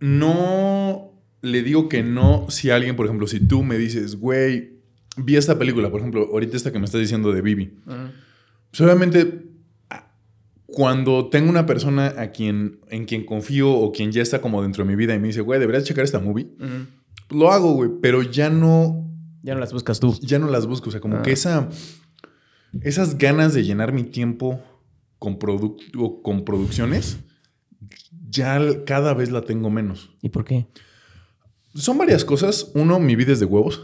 no le digo que no si alguien, por ejemplo, si tú me dices, güey, vi esta película, por ejemplo, ahorita esta que me estás diciendo de Bibi. Pues obviamente, cuando tengo una persona a quien, en quien confío o quien ya está como dentro de mi vida y me dice, güey, deberías checar esta movie, lo hago, güey, pero ya no. Ya no las buscas tú. Ya no las busco. O sea, como que esa. Esas ganas de llenar mi tiempo con, con producciones, ya cada vez la tengo menos. ¿Y por qué? Son varias cosas. Uno, mi vida es de huevos.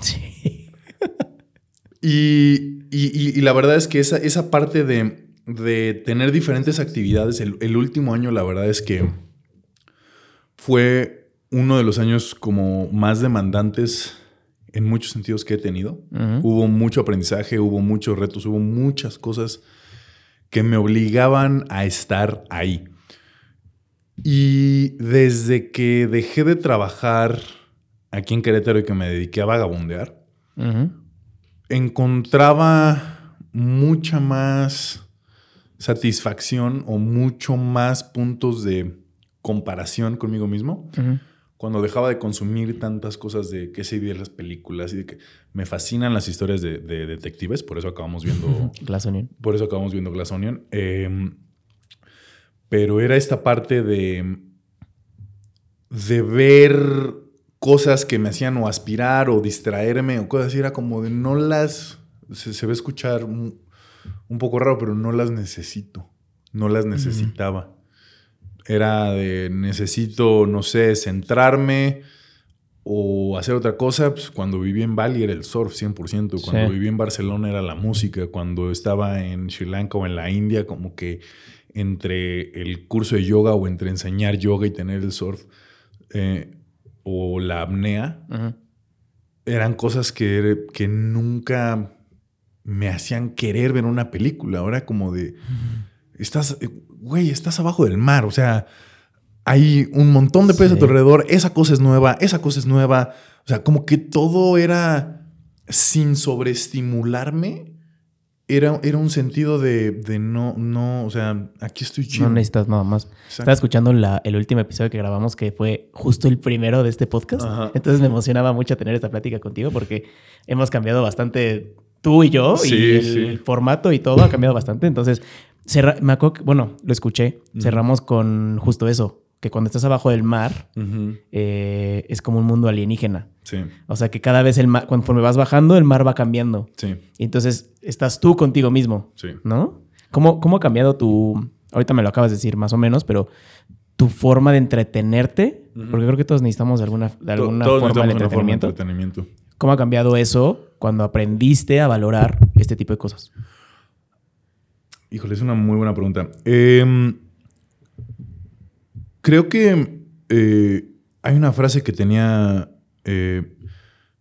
Sí. y, la verdad es que esa, esa parte de, de tener diferentes actividades, el, último año, la verdad es que fue uno de los años como más demandantes en muchos sentidos que he tenido. Hubo mucho aprendizaje, hubo muchos retos, hubo muchas cosas que me obligaban a estar ahí. Y desde que dejé de trabajar aquí en Querétaro y que me dediqué a vagabundear, encontraba mucha más satisfacción o mucho más puntos de comparación conmigo mismo. Cuando dejaba de consumir tantas cosas de que se de las películas y de que me fascinan las historias de, detectives, por eso acabamos viendo Glass Onion. Por eso acabamos viendo Glass Onion. Em, pero era esta parte de, de ver cosas que me hacían o aspirar o distraerme o cosas así. Era como de no las. Se, ve escuchar un, poco raro, pero no las necesito. No las necesitaba. Era de necesito, no sé, centrarme o hacer otra cosa. Pues cuando viví en Bali era el surf 100%. Cuando viví en Barcelona era la música. Cuando estaba en Sri Lanka o en la India, como que entre el curso de yoga o entre enseñar yoga y tener el surf eh, o la apnea, eran cosas que, que, nunca me hacían querer ver una película. Ahora como de, estás, eh, güey, estás abajo del mar, o sea, hay un montón de peces a tu alrededor, esa cosa es nueva, esa cosa es nueva, o sea, como que todo era sin sobreestimularme era, un sentido de, no, no, o sea, aquí estoy chido. No necesitas nada más. Estaba escuchando el último episodio que grabamos, que fue justo el primero de este podcast. Entonces me emocionaba mucho tener esta plática contigo porque hemos cambiado bastante tú y yo y el, formato y todo ha cambiado bastante. Entonces, me acuerdo bueno, lo escuché. Cerramos con justo eso que cuando estás abajo del mar eh, es como un mundo alienígena. Sí. O sea que cada vez el mar, conforme vas bajando, el mar va cambiando. Sí. Y entonces estás tú contigo mismo. Sí. ¿No? ¿Cómo, ¿Cómo ha cambiado tu. Ahorita me lo acabas de decir más o menos, pero tu forma de entretenerte? Porque creo que todos necesitamos de alguna, de alguna forma, de entretenimiento. entretenimiento. ¿Cómo ha cambiado eso cuando aprendiste a valorar este tipo de cosas? Híjole, es una muy buena pregunta. Eh, Creo que eh, hay una frase que tenía eh,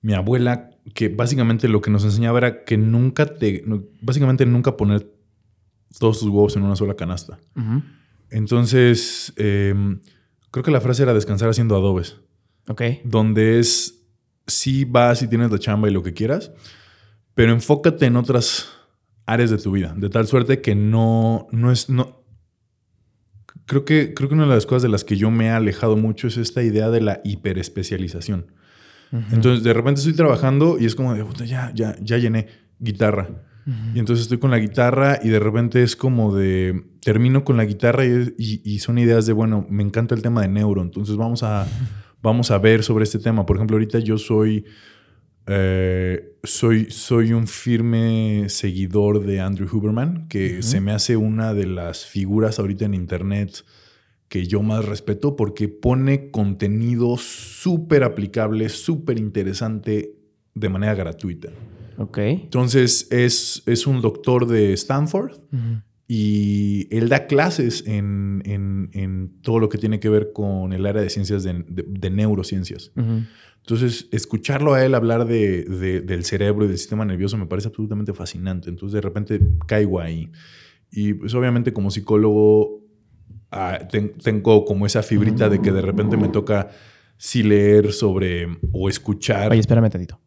mi abuela que básicamente lo que nos enseñaba era que nunca te. Básicamente nunca poner todos tus huevos en una sola canasta. Entonces, em, creo que la frase era descansar haciendo adobes. Ok. Donde es. Sí vas y tienes la chamba y lo que quieras, pero enfócate en otras áreas de tu vida, de tal suerte que no, no es. No, creo que, creo que una de las cosas de las que yo me he alejado mucho es esta idea de la hiperespecialización. Entonces, de repente estoy trabajando y es como de, ya, ya, ya llené guitarra. Y entonces estoy con la guitarra y de repente es como de, termino con la guitarra y, son ideas de, bueno, me encanta el tema de neuro, entonces vamos a, vamos a ver sobre este tema. Por ejemplo, ahorita yo soy eh, soy, soy un firme seguidor de Andrew Huberman, que se me hace una de las figuras ahorita en Internet que yo más respeto porque pone contenido súper aplicable, súper interesante de manera gratuita. Ok. Entonces es, es un doctor de Stanford y él da clases en, todo lo que tiene que ver con el área de ciencias de, neurociencias. Entonces, escucharlo a él hablar de, del cerebro y del sistema nervioso me parece absolutamente fascinante. Entonces, de repente caigo ahí. Y pues obviamente como psicólogo ah, tengo como esa fibrita de que de repente me toca sí leer sobre o escuchar. Oye, espérame tantito.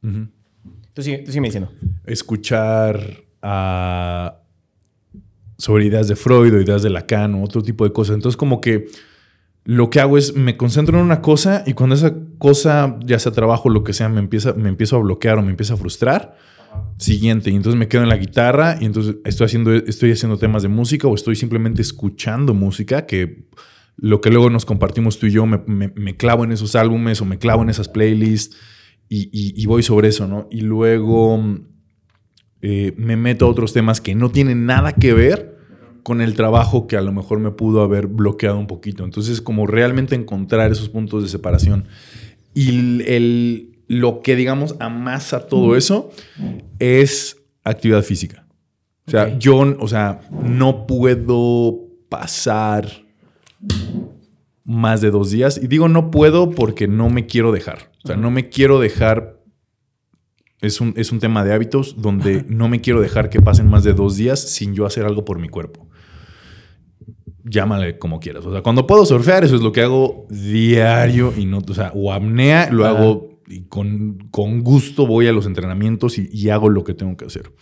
tú, sigue, tú sigue diciendo. Escuchar sobre ideas de Freud o ideas de Lacan o otro tipo de cosas. Entonces, como que lo que hago es me concentro en una cosa y cuando esa cosa, ya sea trabajo lo que sea, me, empieza, me empiezo a bloquear o me empieza a frustrar, siguiente. Y entonces me quedo en la guitarra y entonces estoy haciendo, estoy haciendo temas de música o estoy simplemente escuchando música que lo que luego nos compartimos tú y yo, me, clavo en esos álbumes o me clavo en esas playlists y, voy sobre eso, ¿no? Y luego eh, me meto a otros temas que no tienen nada que ver con el trabajo que a lo mejor me pudo haber bloqueado un poquito. Entonces, como realmente encontrar esos puntos de separación. Y el, lo que, digamos, amasa todo eso es actividad física. O sea, yo, o sea, no puedo pasar más de dos días. Y digo no puedo porque no me quiero dejar. O sea, no me quiero dejar. Es un, es un tema de hábitos donde no me quiero dejar que pasen más de dos días sin yo hacer algo por mi cuerpo. Llámale como quieras. O sea, cuando puedo surfear, eso es lo que hago diario y no, o sea, o apnea, lo hago y con, con, gusto voy a los entrenamientos y, y hago lo que tengo que hacer.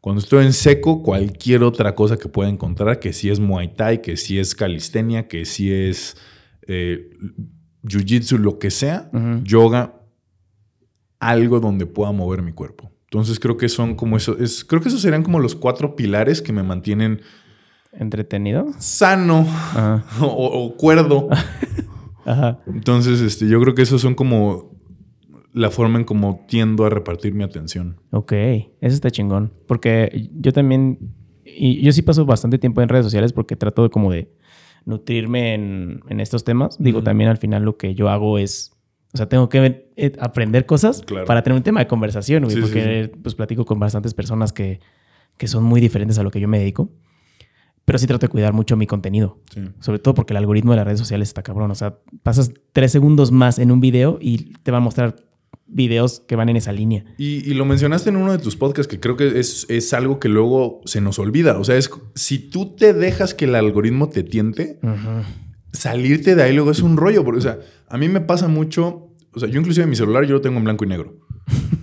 Cuando estoy en seco, cualquier otra cosa que pueda encontrar, que si es Muay Thai, que si es calistenia, que si es eh, Jiu-Jitsu, lo que sea, yoga, algo donde pueda mover mi cuerpo. Entonces creo que son como eso, es, creo que esos serían como los cuatro pilares que me mantienen entretenido, sano o, cuerdo. Entonces, este, yo creo que esos son como la forma en cómo tiendo a repartir mi atención. Ok, eso está chingón. Porque yo también, y yo sí paso bastante tiempo en redes sociales porque trato de como de nutrirme en, estos temas. Digo, también al final lo que yo hago es, o sea, tengo que eh, aprender cosas para tener un tema de conversación, porque pues platico con bastantes personas que, que son muy diferentes a lo que yo me dedico. Pero sí trato de cuidar mucho mi contenido. Sobre todo porque el algoritmo de las redes sociales está cabrón. O sea, pasas tres segundos más en un video y te va a mostrar videos que van en esa línea. Y, lo mencionaste en uno de tus podcasts, que creo que es, es, algo que luego se nos olvida. O sea, es si tú te dejas que el algoritmo te tiente, salirte de ahí luego es un rollo. Porque, o sea, a mí me pasa mucho. O sea, yo inclusive mi celular yo lo tengo en blanco y negro.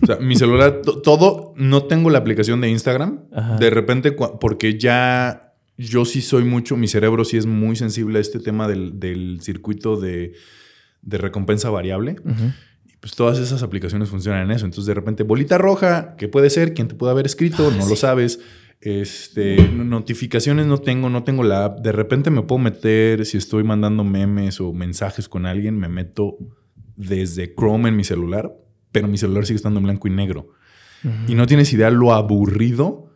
O sea, mi celular, todo, no tengo la aplicación de Instagram. De repente, porque ya yo sí soy mucho, mi cerebro sí es muy sensible a este tema del, circuito de, recompensa variable pues todas esas aplicaciones funcionan en eso. Entonces, de repente, bolita roja, ¿qué puede ser? ¿Quién te puede haber escrito? No lo sabes. Este, notificaciones no tengo, no tengo la app. De repente me puedo meter, si estoy mandando memes o mensajes con alguien, me meto desde Chrome en mi celular, pero mi celular sigue estando en blanco y negro. Y no tienes idea lo aburrido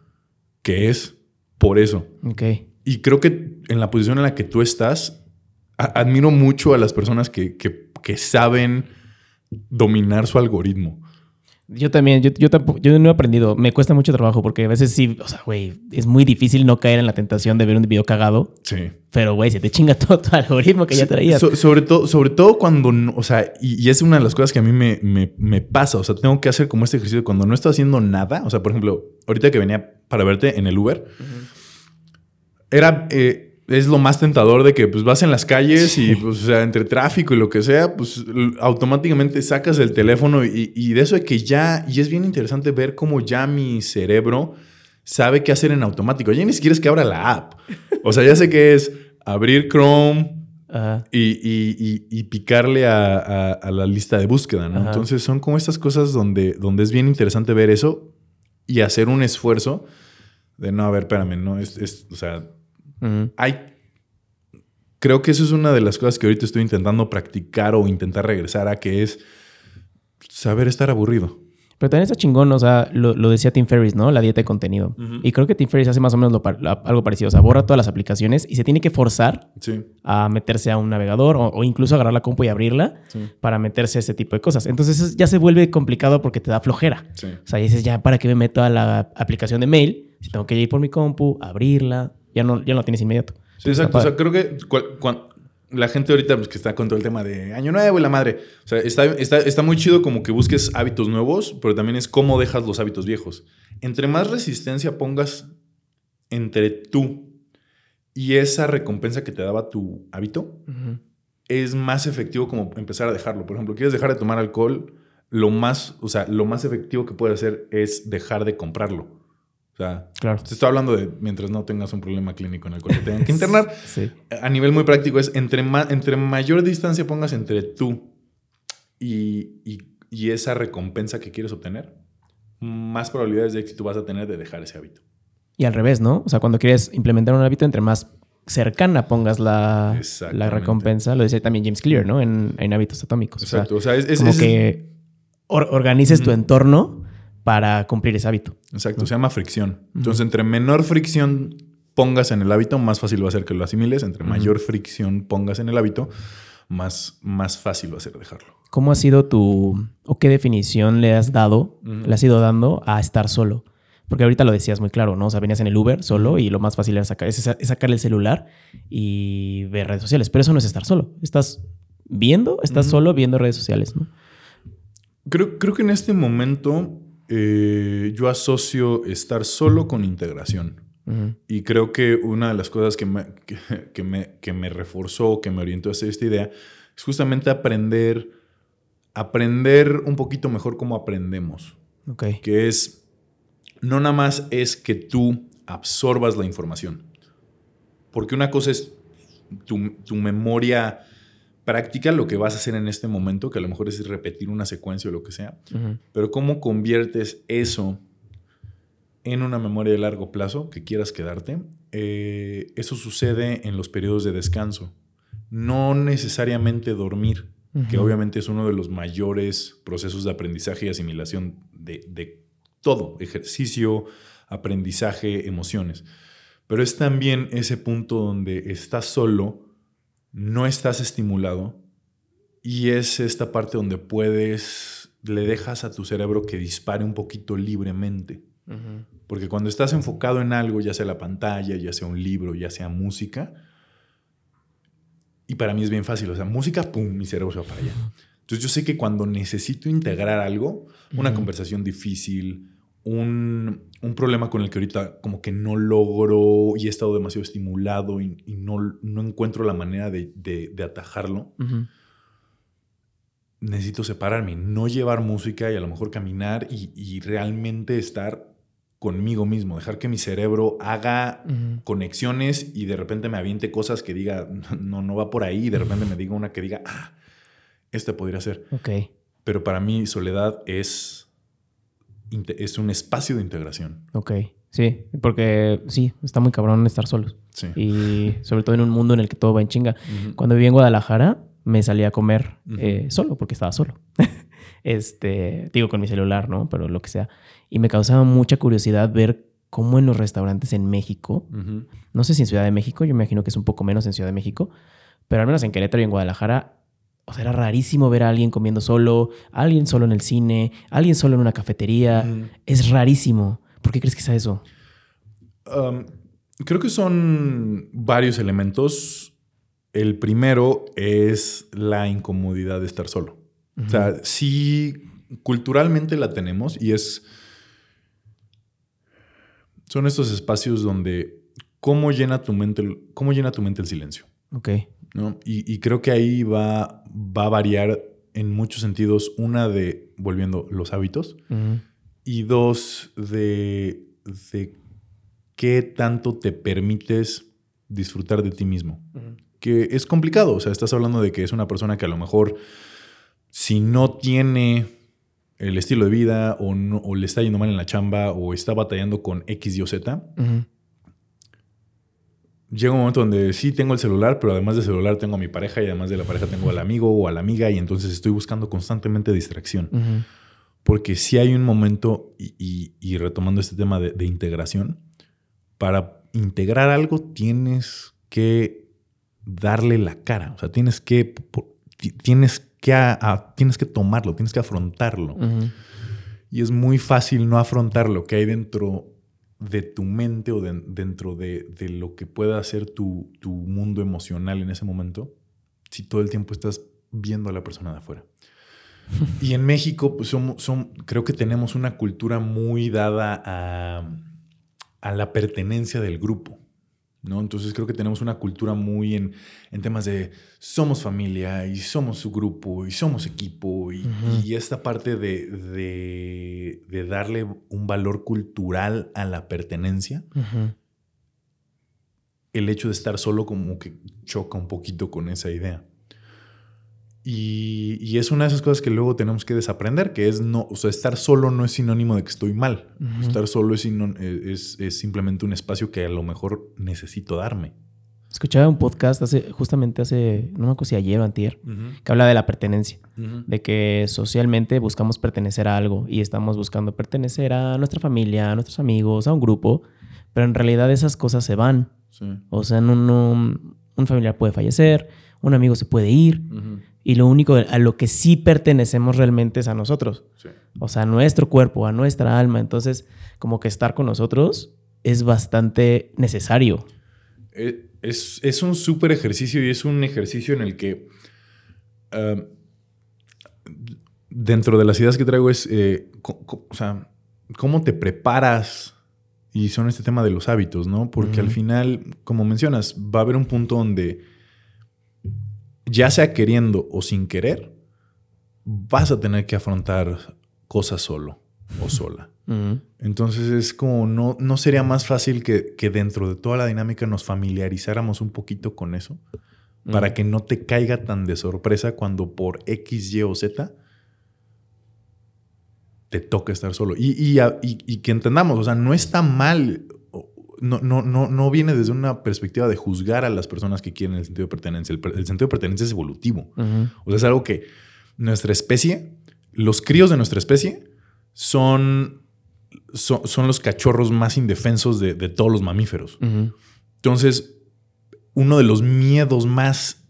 que es por eso. Ok. Y creo que en la posición en la que tú estás, admiro mucho a las personas que, que, que saben dominar su algoritmo. Yo también, yo, yo, tampoco, yo no he aprendido. Me cuesta mucho trabajo porque a veces sí, o sea, güey, es muy difícil no caer en la tentación de ver un video cagado. Sí. Pero, güey, se te chinga todo tu algoritmo que ya traías. sobre, todo, sobre todo cuando, o sea, y, es una de las cosas que a mí me, me, pasa. O sea, tengo que hacer como este ejercicio cuando no estoy haciendo nada. O sea, por ejemplo, ahorita que venía para verte en el Uber, era. Eh, es lo más tentador de que pues vas en las calles y pues, o sea, entre tráfico y lo que sea, pues automáticamente sacas el teléfono y, de eso de que ya, y es bien interesante ver cómo ya mi cerebro sabe qué hacer en automático. Ya ni siquiera es que abra la app. O sea, ya sé que es abrir Chrome y, picarle a, la lista de búsqueda, ¿no? Entonces son como estas cosas donde, donde es bien interesante ver eso y hacer un esfuerzo de no, a ver, espérame, no, es, es o sea hay. Creo que eso es una de las cosas que ahorita estoy intentando practicar o intentar regresar a, que es saber estar aburrido. Pero también está chingón, o sea, lo, decía Tim Ferriss, ¿no? La dieta de contenido. Y creo que Tim Ferriss hace más o menos algo parecido. O sea, borra todas las aplicaciones y se tiene que forzar a meterse a un navegador o, incluso agarrar la compu y abrirla para meterse a ese tipo de cosas. Entonces ya se vuelve complicado porque te da flojera. O sea, dices, ya, ¿para qué me meto a la aplicación de mail? Si tengo que ir por mi compu, abrirla, ya no, ya no lo tienes inmediato. Sí, exacto. O sea, creo que la gente ahorita pues, que está con todo el tema de año nuevo y la madre, o sea, está, está, está muy chido como que busques hábitos nuevos, pero también es cómo dejas los hábitos viejos. Entre más resistencia pongas entre tú y esa recompensa que te daba tu hábito, es más efectivo como empezar a dejarlo. Por ejemplo, quieres dejar de tomar alcohol, lo más, o sea, lo más efectivo que puedes hacer es dejar de comprarlo. O O sea, claro. te estoy hablando de mientras no tengas un problema clínico en el cual te tengan que internar. sí. A nivel muy práctico es entre, entre mayor distancia pongas entre tú y, y, esa recompensa que quieres obtener, más probabilidades de éxito vas a tener de dejar ese hábito. Y al revés, ¿no? O sea, cuando quieres implementar un hábito, entre más cercana pongas la, la recompensa, lo decía también James Clear, ¿no? En, en hábitos atómicos. Exacto. O sea, es, como que organices tu entorno para cumplir ese hábito. Exacto, se llama fricción. Entonces, entre menor fricción pongas en el hábito, más fácil va a ser que lo asimiles. Entre mayor fricción pongas en el hábito, más, más fácil va a ser dejarlo. ¿Cómo ha sido tu, o qué definición le has dado, le has ido dando a estar solo? Porque ahorita lo decías muy claro, ¿no? O sea, venías en el Uber solo y lo más fácil era sacar, es, sacar el celular y ver redes sociales. Pero eso no es estar solo. Estás viendo, estás solo viendo redes sociales, ¿no? Creo, creo que en este momento eh, yo asocio estar solo con integración. Y creo que una de las cosas que me, que, me, que me reforzó, que me orientó a hacer esta idea, es justamente aprender, aprender un poquito mejor cómo aprendemos. Okay. Que es, no nada más es que tú absorbas la información. Porque una cosa es tu, tu memoria práctica lo que vas a hacer en este momento, que a lo mejor es repetir una secuencia o lo que sea, pero cómo conviertes eso en una memoria de largo plazo que quieras quedarte, eh, eso sucede en los periodos de descanso. No necesariamente dormir, que obviamente es uno de los mayores procesos de aprendizaje y asimilación de, de todo, ejercicio, aprendizaje, emociones. Pero es también ese punto donde estás solo, no estás estimulado y es esta parte donde puedes, le dejas a tu cerebro que dispare un poquito libremente. Porque cuando estás enfocado en algo, ya sea la pantalla, ya sea un libro, ya sea música, y para mí es bien fácil, o sea, música, pum, mi cerebro se va para allá. Entonces yo sé que cuando necesito integrar algo, una conversación difícil, un, problema con el que ahorita como que no logro y he estado demasiado estimulado y, no, no, encuentro la manera de, atajarlo. Necesito separarme, no llevar música y a lo mejor caminar y, realmente estar conmigo mismo, dejar que mi cerebro haga conexiones y de repente me aviente cosas que diga, no, no va por ahí, y de repente me diga una que diga, ah, este podría ser. Ok. Pero para mí soledad es es un espacio de integración. Ok, sí, porque sí, está muy cabrón estar solos. Sí. Y sobre todo en un mundo en el que todo va en chinga. Cuando viví en Guadalajara, me salí a comer eh, solo, porque estaba solo. este, digo con mi celular, ¿no? Pero lo que sea. Y me causaba mucha curiosidad ver cómo en los restaurantes en México, no sé si en Ciudad de México, yo me imagino que es un poco menos en Ciudad de México, pero al menos en Querétaro y en Guadalajara o sea, era rarísimo ver a alguien comiendo solo, alguien solo en el cine, alguien solo en una cafetería. Es rarísimo. ¿Por qué crees que sea eso? Um, creo que son varios elementos. El primero es la incomodidad de estar solo. O sea, sí, culturalmente la tenemos y es... Son estos espacios donde... ¿Cómo llena tu mente, cómo llena tu mente el silencio? Ok. Y, creo que ahí va, va a variar en muchos sentidos. Una de, volviendo, los hábitos. Y dos, de, de qué tanto te permites disfrutar de ti mismo. Que es complicado. O sea, estás hablando de que es una persona que a lo mejor, si no tiene el estilo de vida o, o le está yendo mal en la chamba o está batallando con X, Y o Z, llega un momento donde sí tengo el celular, pero además del celular tengo a mi pareja y además de la pareja tengo al amigo o a la amiga y entonces estoy buscando constantemente distracción. Porque si hay un momento, y, retomando este tema de, integración, para integrar algo tienes que darle la cara, o sea, tienes que, tienes que, tienes que tomarlo, tienes que afrontarlo. Y es muy fácil no afrontar lo que hay dentro de tu mente o dentro de, lo que pueda ser tu, mundo emocional en ese momento, si todo el tiempo estás viendo a la persona de afuera. y en México, pues son, creo que tenemos una cultura muy dada a, a la pertenencia del grupo. ¿No? Entonces creo que tenemos una cultura muy en, temas de somos familia y somos su grupo y somos equipo y, esta parte de, de, darle un valor cultural a la pertenencia. El hecho de estar solo como que choca un poquito con esa idea. Y, es una de esas cosas que luego tenemos que desaprender, que es no, o sea, estar solo no es sinónimo de que estoy mal. Estar solo es, es, simplemente un espacio que a lo mejor necesito darme. Escuchaba un podcast hace, justamente hace, no me acuerdo si ayer o antier, que habla de la pertenencia, de que socialmente buscamos pertenecer a algo y estamos buscando pertenecer a nuestra familia, a nuestros amigos, a un grupo, pero en realidad esas cosas se van. O sea, un, un, familiar puede fallecer, un amigo se puede ir, y lo único a lo que sí pertenecemos realmente es a nosotros. O sea, a nuestro cuerpo, a nuestra alma. Entonces, como que estar con nosotros es bastante necesario. Eh, es, un súper ejercicio y es un ejercicio en el que dentro de las ideas que traigo es, eh, o sea, cómo te preparas y son este tema de los hábitos, ¿no? Porque al final, como mencionas, va a haber un punto donde ya sea queriendo o sin querer, vas a tener que afrontar cosas solo o sola. Entonces es como, no, no sería más fácil que, dentro de toda la dinámica nos familiarizáramos un poquito con eso para que no te caiga tan de sorpresa cuando por X, Y o Z te toca estar solo. Y, y, y, que entendamos, o sea, no está mal no, no, no, no viene desde una perspectiva de juzgar a las personas que quieren el sentido de pertenencia. El, sentido de pertenencia es evolutivo. O sea, es algo que nuestra especie, los críos de nuestra especie, son, son, los cachorros más indefensos de, todos los mamíferos. Entonces, uno de los miedos más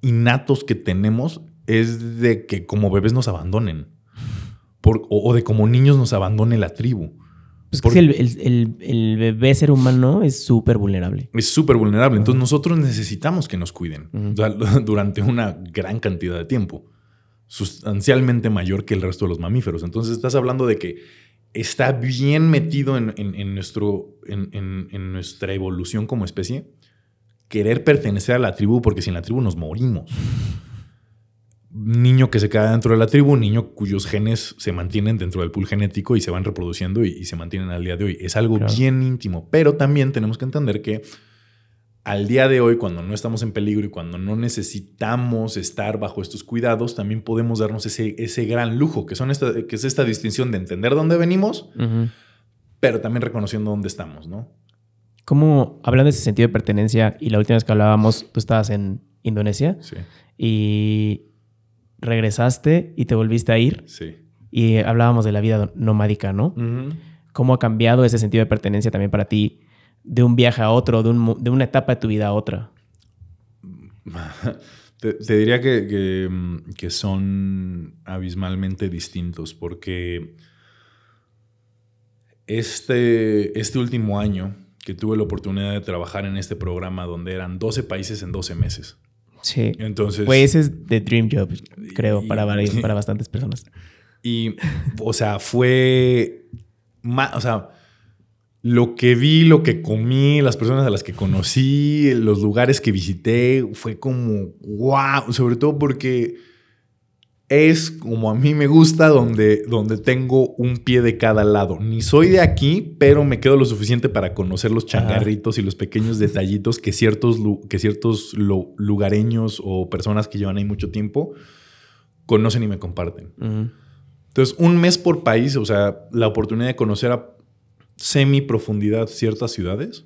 innatos que tenemos es de que como bebés nos abandonen. o, de como niños nos abandone la tribu. Pues que el, bebé ser humano es súper vulnerable. Es súper vulnerable. Entonces nosotros necesitamos que nos cuiden durante una gran cantidad de tiempo, sustancialmente mayor que el resto de los mamíferos. Entonces estás hablando de que está bien metido en, nuestro, en nuestra evolución como especie querer pertenecer a la tribu porque sin la tribu nos morimos niño que se queda dentro de la tribu, un niño cuyos genes se mantienen dentro del pool genético y se van reproduciendo y, se mantienen al día de hoy. Es algo bien íntimo, pero también tenemos que entender que al día de hoy, cuando no estamos en peligro y cuando no necesitamos estar bajo estos cuidados, también podemos darnos ese, ese gran lujo, que, son esta, que es esta distinción de entender dónde venimos, pero también reconociendo dónde estamos, ¿no? Como hablando de ese sentido de pertenencia, y la última vez que hablábamos, tú estabas en Indonesia. Sí. Y regresaste y te volviste a ir. Sí. Y hablábamos de la vida nomádica, ¿no? ¿Cómo ha cambiado ese sentido de pertenencia también para ti de un viaje a otro, de, una etapa de tu vida a otra? te, diría que, que, son abismalmente distintos porque este, este último año que tuve la oportunidad de trabajar en este programa donde eran 12 países en 12 meses. Sí. Entonces. Pues ese es The Dream Job, creo, para, para bastantes personas. Y, o sea, fue. o sea, lo que vi, lo que comí, las personas a las que conocí, los lugares que visité, fue como wow. Sobre todo porque es como a mí me gusta, donde, donde tengo un pie de cada lado. Ni soy de aquí, pero me quedo lo suficiente para conocer los changarritos y los pequeños detallitos que ciertos, que ciertos lugareños o personas que llevan ahí mucho tiempo conocen y me comparten. Entonces, un mes por país, o sea, la oportunidad de conocer a semi profundidad ciertas ciudades,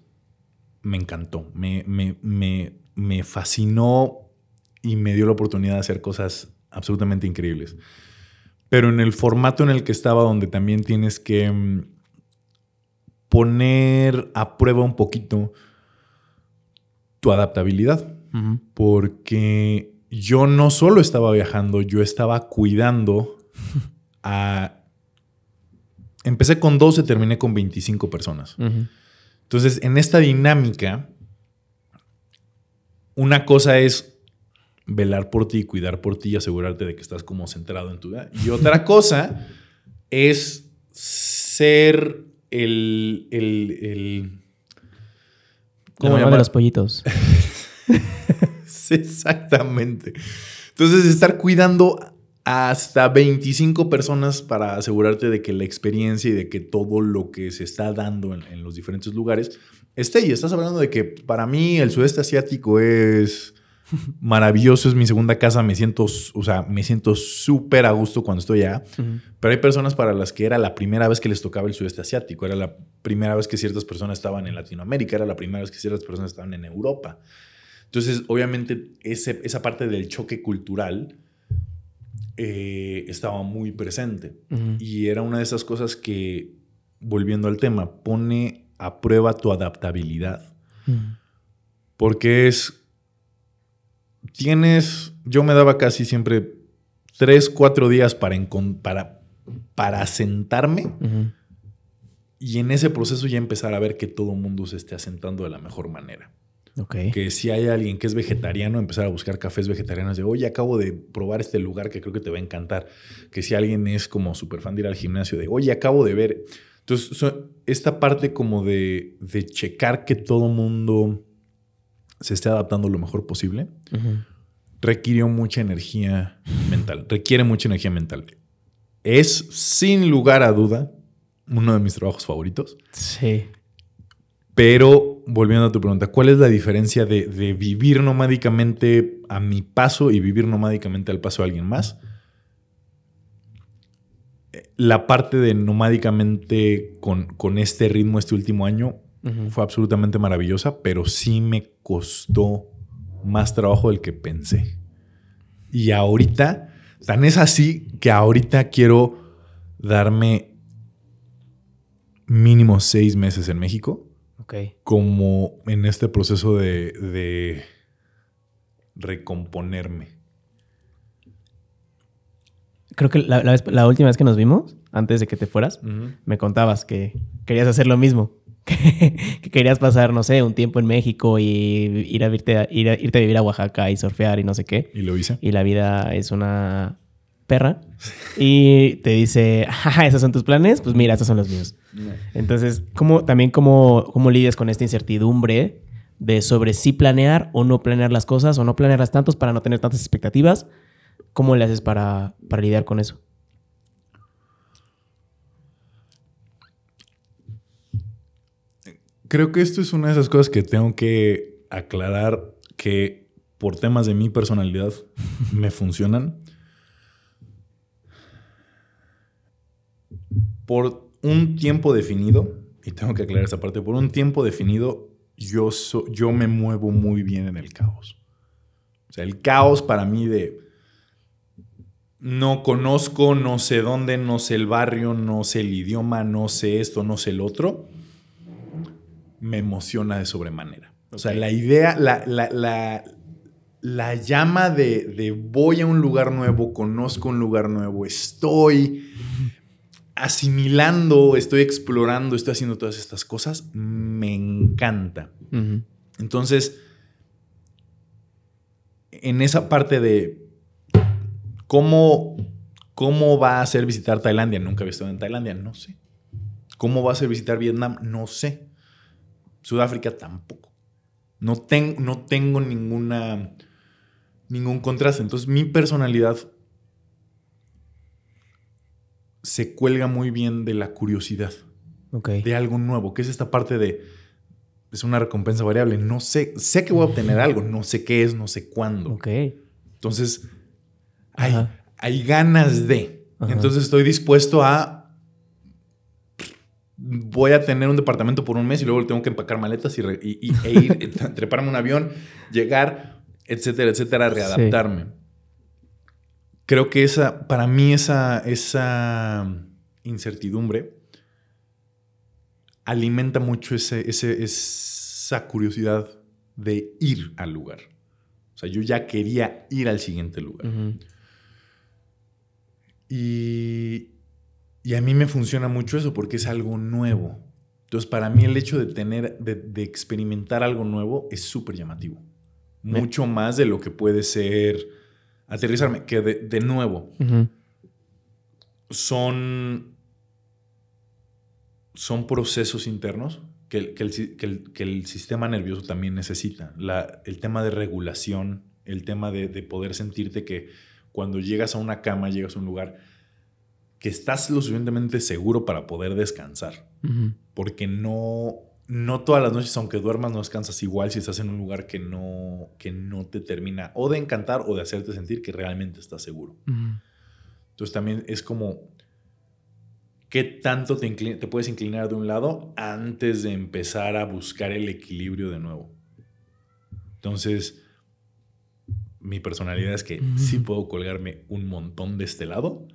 me encantó. Me, me, me, me fascinó y me dio la oportunidad de hacer cosas absolutamente increíbles. Pero en el formato en el que estaba, donde también tienes que mm, poner a prueba un poquito tu adaptabilidad. Porque yo no solo estaba viajando, yo estaba cuidando a... Empecé con 12, terminé con 25 personas. Entonces, en esta dinámica, una cosa es velar por ti, cuidar por ti y asegurarte de que estás como centrado en tu vida. Y otra cosa es ser el, el, Como de los pollitos. exactamente. Entonces, estar cuidando hasta 25 personas para asegurarte de que la experiencia y de que todo lo que se está dando en, los diferentes lugares esté. Y estás hablando de que para mí el sudeste asiático es maravilloso, es mi segunda casa, me siento, o sea, me siento súper a gusto cuando estoy allá. Pero hay personas para las que era la primera vez que les tocaba el sudeste asiático, era la primera vez que ciertas personas estaban en Latinoamérica, era la primera vez que ciertas personas estaban en Europa. Entonces, obviamente, ese, esa parte del choque cultural eh, estaba muy presente. Y era una de esas cosas que, volviendo al tema, pone a prueba tu adaptabilidad. Porque es. Tienes. Yo me daba casi siempre tres, cuatro días para, para, para sentarme. Y en ese proceso ya empezar a ver que todo el mundo se esté asentando de la mejor manera. Que si hay alguien que es vegetariano, empezar a buscar cafés vegetarianos de, oye, acabo de probar este lugar que creo que te va a encantar. Que si alguien es como súper fan de ir al gimnasio, de, oye, acabo de ver. Entonces, esta parte como de, de checar que todo mundo se esté adaptando lo mejor posible, requirió mucha energía mental. Requiere mucha energía mental. Es, sin lugar a duda, uno de mis trabajos favoritos. Sí. Pero volviendo a tu pregunta, ¿cuál es la diferencia de, vivir nomádicamente a mi paso y vivir nomádicamente al paso de alguien más? La parte de nomádicamente con, este ritmo este último año fue absolutamente maravillosa, pero sí me costó más trabajo del que pensé. Y ahorita, tan es así que ahorita quiero darme mínimo seis meses en México como en este proceso de, recomponerme. Creo que la, última vez que nos vimos, antes de que te fueras, me contabas que querías hacer lo mismo. Que, querías pasar, no sé, un tiempo en México y ir a, irte irte a vivir a Oaxaca y surfear y no sé qué. Y lo hice. Y la vida es una perra y te dice, esos son tus planes, pues mira, estos son los míos. Entonces, ¿cómo, también cómo, cómo lidias con esta incertidumbre de sobre si planear o no planear las cosas o no planearlas tantos para no tener tantas expectativas? ¿Cómo le haces para, para lidiar con eso? Creo que esto es una de esas cosas que tengo que aclarar que por temas de mi personalidad me funcionan por un tiempo definido, y tengo que aclarar esa parte, por un tiempo definido yo, yo me muevo muy bien en el caos. O sea, el caos para mí de no conozco, no sé dónde, no sé el barrio, no sé el idioma, no sé esto, no sé el otro, me emociona de sobremanera. O sea, la idea, la, la, llama de, de, voy a un lugar nuevo, conozco un lugar nuevo, estoy, asimilando, estoy explorando, estoy haciendo todas estas cosas, me encanta. Entonces, en esa parte de cómo, cómo va a ser visitar Tailandia, nunca he estado en Tailandia, no sé. ¿Cómo va a ser visitar Vietnam? No sé. Sudáfrica tampoco. No, no tengo ninguna, ningún contraste. Entonces, mi personalidad se cuelga muy bien de la curiosidad. De algo nuevo, que es esta parte de. Es una recompensa variable. No sé, sé que voy a obtener algo, no sé qué es, no sé cuándo. Entonces, hay, hay ganas de. Entonces, estoy dispuesto a. Voy a tener un departamento por un mes y luego tengo que empacar maletas y, e ir, treparme un avión, llegar, etcétera, etcétera, readaptarme creo que esa, para mí esa, esa incertidumbre alimenta mucho ese, esa curiosidad de ir al lugar. O sea, yo ya quería ir al siguiente lugar. y, y, a mí me funciona mucho eso porque es algo nuevo. Entonces, para mí el hecho de tener, de, experimentar algo nuevo es súper llamativo. Mucho más de lo que puede ser aterrizarme, que de, nuevo son, son procesos internos que, el, sistema nervioso también necesita. el tema de regulación, el tema de, poder sentirte que cuando llegas a una cama, llegas a un lugar que estás lo suficientemente seguro para poder descansar. Porque no, no todas las noches, aunque duermas, no descansas igual si estás en un lugar que no, que no te termina o de encantar o de hacerte sentir que realmente estás seguro. Entonces también es como qué tanto te, te, puedes inclinar de un lado antes de empezar a buscar el equilibrio de nuevo. Entonces, mi personalidad es que sí puedo colgarme un montón de este lado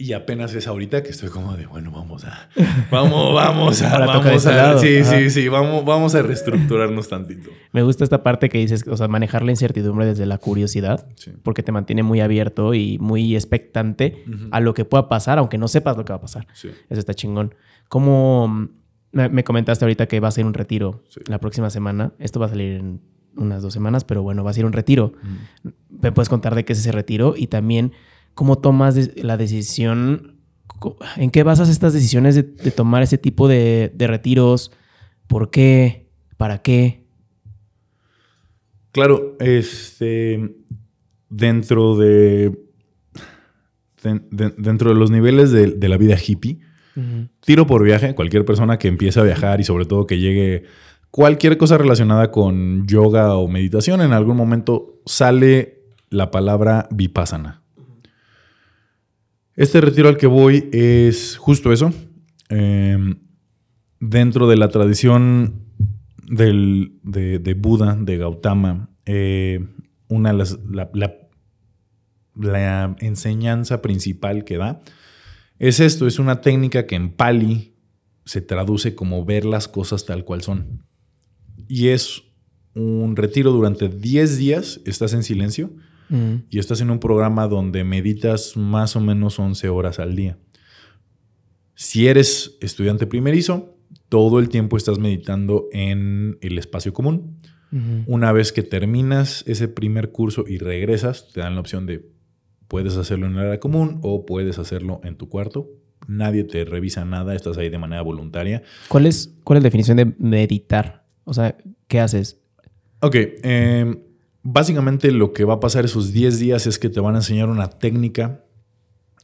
y apenas es ahorita que estoy como de, bueno, vamos a, vamos, vamos a, vamos a, sí, sí, sí, vamos, vamos a reestructurarnos tantito. Me gusta esta parte que dices, o sea, manejar la incertidumbre desde la curiosidad, porque te mantiene muy abierto y muy expectante a lo que pueda pasar, aunque no sepas lo que va a pasar. Eso está chingón. ¿Cómo me comentaste ahorita que va a ser un retiro la próxima semana? Esto va a salir en unas dos semanas, pero bueno, va a ser un retiro. ¿Me puedes contar de qué es ese retiro? Y también ¿Cómo tomas la decisión? ¿En qué basas estas decisiones de, tomar ese tipo de, retiros? ¿Por qué? ¿Para qué? Claro, este. Dentro de. dentro de los niveles de, la vida hippie, tiro por viaje, cualquier persona que empiece a viajar y sobre todo que llegue cualquier cosa relacionada con yoga o meditación, en algún momento sale la palabra vipassana. Este retiro al que voy es justo eso. Em, dentro de la tradición de, Buda, de Gautama, eh, una la, enseñanza principal que da es esto, es una técnica que en Pali se traduce como ver las cosas tal cual son. Y es un retiro durante 10 días, estás en silencio y estás en un programa donde meditas más o menos 11 horas al día. Si eres estudiante primerizo, todo el tiempo estás meditando en el espacio común. Una vez que terminas ese primer curso y regresas, te dan la opción de puedes hacerlo en el área común o puedes hacerlo en tu cuarto. Nadie te revisa nada, estás ahí de manera voluntaria. ¿Cuál es, cuál es la definición de meditar? O sea, ¿qué haces? Ok, eh, Básicamente lo que va a pasar esos 10 días es que te van a enseñar una técnica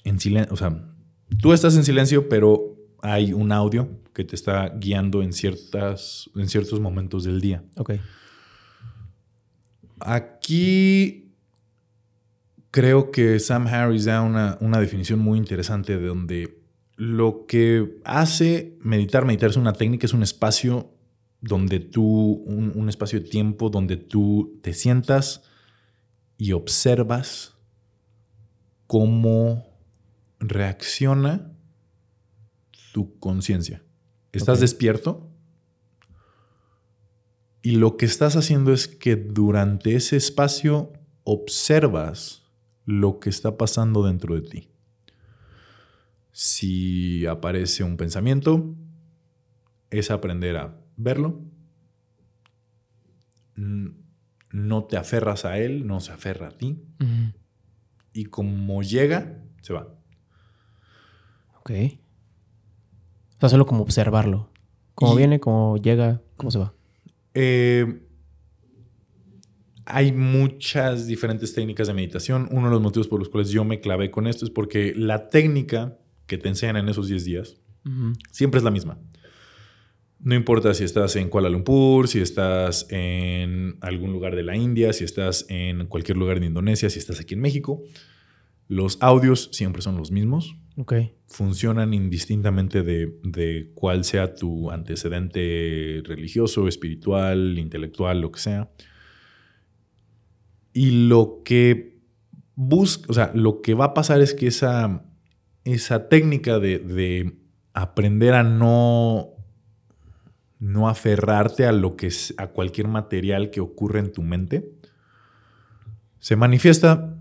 en silencio. O sea, tú estás en silencio, pero hay un audio que te está guiando en, ciertas, en ciertos momentos del día. Ok. Aquí creo que Sam Harris da una, una definición muy interesante de donde lo que hace meditar, meditar es una técnica, es un espacio donde tú, un, espacio de tiempo donde tú te sientas y observas cómo reacciona tu conciencia. Estás despierto y lo que estás haciendo es que durante ese espacio observas lo que está pasando dentro de ti. Si aparece un pensamiento, es aprender a verlo. No te aferras a él, no se aferra a ti. Y como llega, se va. Ok. O sea, solo como observarlo. Cómo viene, cómo llega, cómo se va. Eh, hay muchas diferentes técnicas de meditación. Uno de los motivos por los cuales yo me clavé con esto es porque la técnica que te enseñan en esos 10 días siempre es la misma. No importa si estás en Kuala Lumpur, si estás en algún lugar de la India, si estás en cualquier lugar de Indonesia, si estás aquí en México, los audios siempre son los mismos. Okay. Funcionan indistintamente de, cuál sea tu antecedente religioso, espiritual, intelectual, lo que sea. Y lo que busca, o sea, lo que va a pasar es que esa, esa técnica de, de aprender a no no aferrarte a lo que es, a cualquier material que ocurre en tu mente, se manifiesta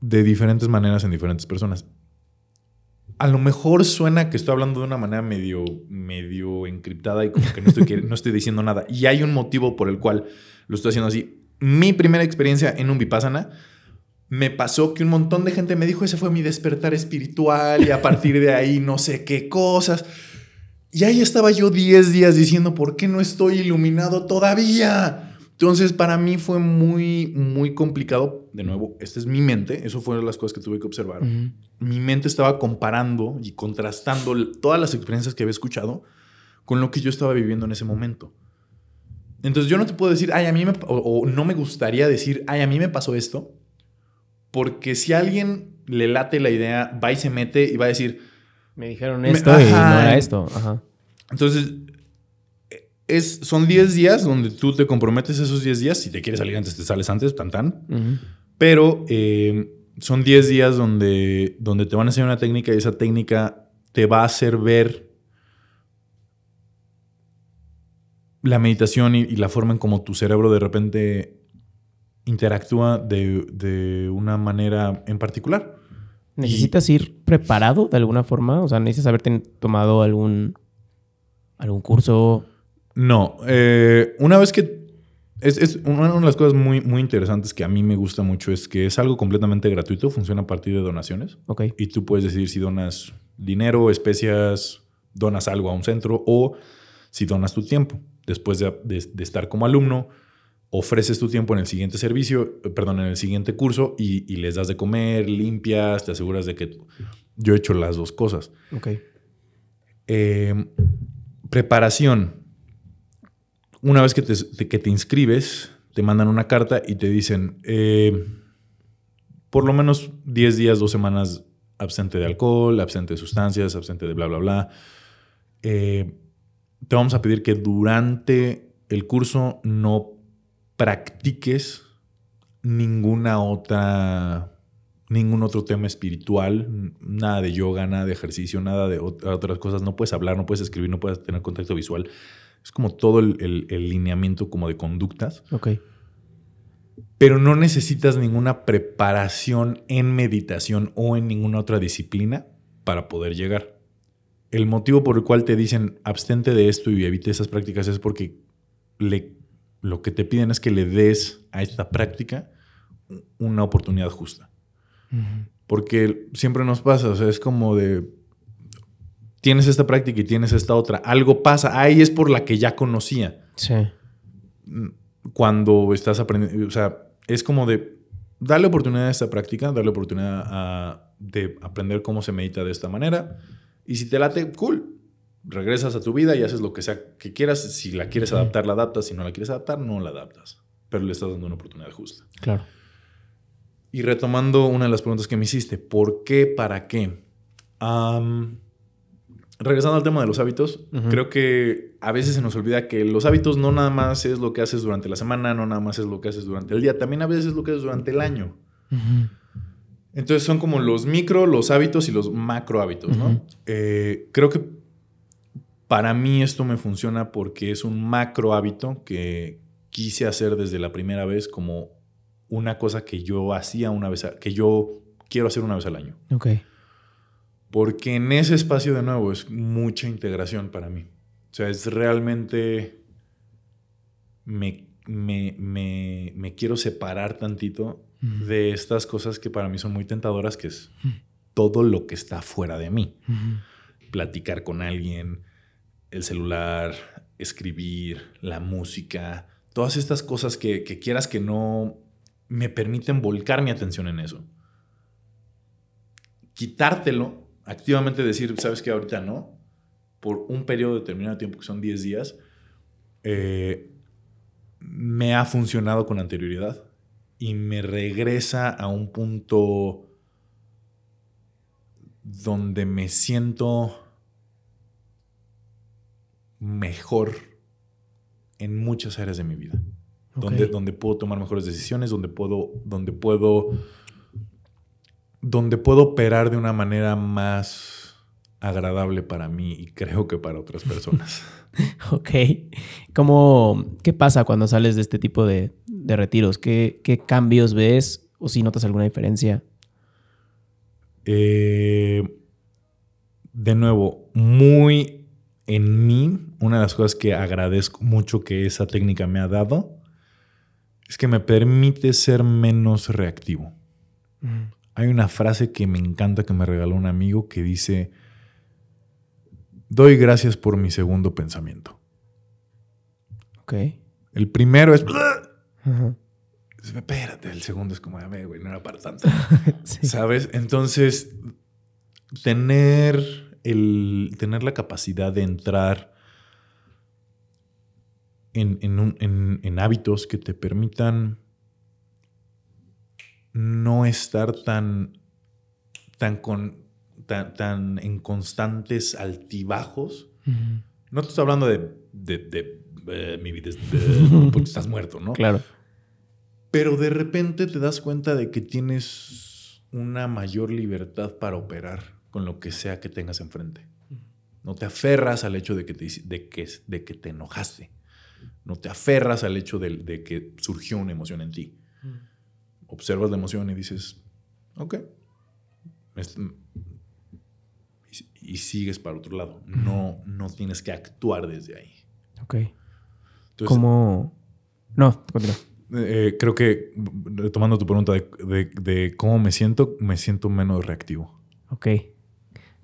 de diferentes maneras en diferentes personas. A lo mejor suena que estoy hablando de una manera medio, medio encriptada y como que no estoy, no estoy diciendo nada. Y hay un motivo por el cual lo estoy haciendo así. Mi primera experiencia en un vipassana me pasó que un montón de gente me dijo, ese fue mi despertar espiritual y a partir de ahí no sé qué cosas. Y ahí estaba yo 10 días diciendo, ¿por qué no estoy iluminado todavía? Entonces, para mí fue muy, muy complicado. De nuevo, esta es mi mente. Eso fueron las cosas que tuve que observar. Mi mente estaba comparando y contrastando todas las experiencias que había escuchado con lo que yo estaba viviendo en ese momento. Entonces, yo no te puedo decir, ay, a mí me. O, no me gustaría decir, ay, a mí me pasó esto. Porque si a alguien le late la idea, va y se mete y va a decir. Me dijeron esto y no era esto. Ajá. Entonces, es, son 10 días donde tú te comprometes esos 10 días. Si te quieres salir antes, te sales antes, tan tan. Pero eh, son 10 días donde, donde te van a enseñar una técnica y esa técnica te va a hacer ver la meditación y, la forma en cómo tu cerebro de repente interactúa de, una manera en particular. ¿Necesitas ir preparado de alguna forma? O sea, ¿necesitas haberte tomado algún, algún curso? No, eh, una vez que... Es, una de las cosas muy, muy interesantes que a mí me gusta mucho es que es algo completamente gratuito, funciona a partir de donaciones. Ok. Y tú puedes decidir si donas dinero, especias, donas algo a un centro o si donas tu tiempo. Después de, estar como alumno, ofreces tu tiempo en el siguiente servicio, eh, perdón, en el siguiente curso y, les das de comer, limpias, te aseguras de que yo he hecho las dos cosas. Ok. Em, preparación una vez que te, que te inscribes, te mandan una carta y te dicen, eh, por lo menos 10 días, 2 semanas absente de alcohol, absente de sustancias, absente de bla, bla, bla. Eh, te vamos a pedir que durante el curso no practiques ninguna otra, ningún otro tema espiritual, nada de yoga, nada de ejercicio, nada de otras cosas. No puedes hablar, no puedes escribir, no puedes tener contacto visual. Es como todo el, lineamiento como de conductas. Ok. Pero no necesitas ninguna preparación en meditación o en ninguna otra disciplina para poder llegar. El motivo por el cual te dicen abstente de esto y evite esas prácticas es porque le, lo que te piden es que le des a esta práctica una oportunidad justa. Porque siempre nos pasa, o sea, es como de, tienes esta práctica y tienes esta otra. Algo pasa. Ahí es por la que ya conocía. Sí. Cuando estás aprendiendo, o sea, es como de darle oportunidad a esta práctica, darle oportunidad de aprender cómo se medita de esta manera. Y si te late, cool. Regresas a tu vida y haces lo que sea que quieras. Si la quieres adaptar, la adaptas. Si no la quieres adaptar, no la adaptas. Pero le estás dando una oportunidad justa. Claro. Y retomando una de las preguntas que me hiciste, ¿por qué? ¿Para qué? regresando al tema de los hábitos, creo que a veces se nos olvida que los hábitos no nada más es lo que haces durante la semana, no nada más es lo que haces durante el día, también a veces es lo que haces durante el año. Entonces son como los micro, los hábitos y los macro hábitos, ¿no? Eh, creo que para mí esto me funciona porque es un macro hábito que quise hacer desde la primera vez como una cosa que yo hacía una vez, que yo quiero hacer una vez al año. Ok. Porque en ese espacio de nuevo es mucha integración para mí. O sea, es realmente... Me, me, quiero separar tantito de estas cosas que para mí son muy tentadoras, que es todo lo que está fuera de mí. Platicar con alguien, el celular, escribir, la música, todas estas cosas que, que quieras que no me permiten volcar mi atención en eso. Quitártelo activamente decir, sabes que ahorita no, por un periodo determinado de tiempo que son 10 días, eh, me ha funcionado con anterioridad y me regresa a un punto donde me siento mejor en muchas áreas de mi vida. Donde, donde puedo tomar mejores decisiones, donde puedo, donde puedo donde puedo operar de una manera más agradable para mí y creo que para otras personas. ok. ¿Cómo, ¿Qué pasa cuando sales de este tipo de, retiros? ¿Qué, cambios ves o si notas alguna diferencia? Eh, de nuevo, muy en mí, una de las cosas que agradezco mucho que esa técnica me ha dado es que me permite ser menos reactivo. Hay una frase que me encanta que me regaló un amigo que dice, doy gracias por mi segundo pensamiento. Ok. El primero es... Espérate, el segundo es como, güey, no era para tanto. ¿Sabes? Entonces, tener, el, tener la capacidad de entrar en, en, hábitos que te permitan no estar tan, tan, con, tan, en constantes altibajos. No te estoy hablando de, de, eh, mi vida porque estás muerto, ¿no? Claro. Pero de repente te das cuenta de que tienes una mayor libertad para operar con lo que sea que tengas enfrente. No te aferras al hecho de que te, de que, de que te enojaste. No te aferras al hecho de, de que surgió una emoción en ti. Observas la emoción y dices, ok. Y, sigues para otro lado. No, no tienes que actuar desde ahí. Ok. ¿Cómo? No, continúa. Eh, creo que, retomando tu pregunta de, cómo me siento, me siento menos reactivo. Ok.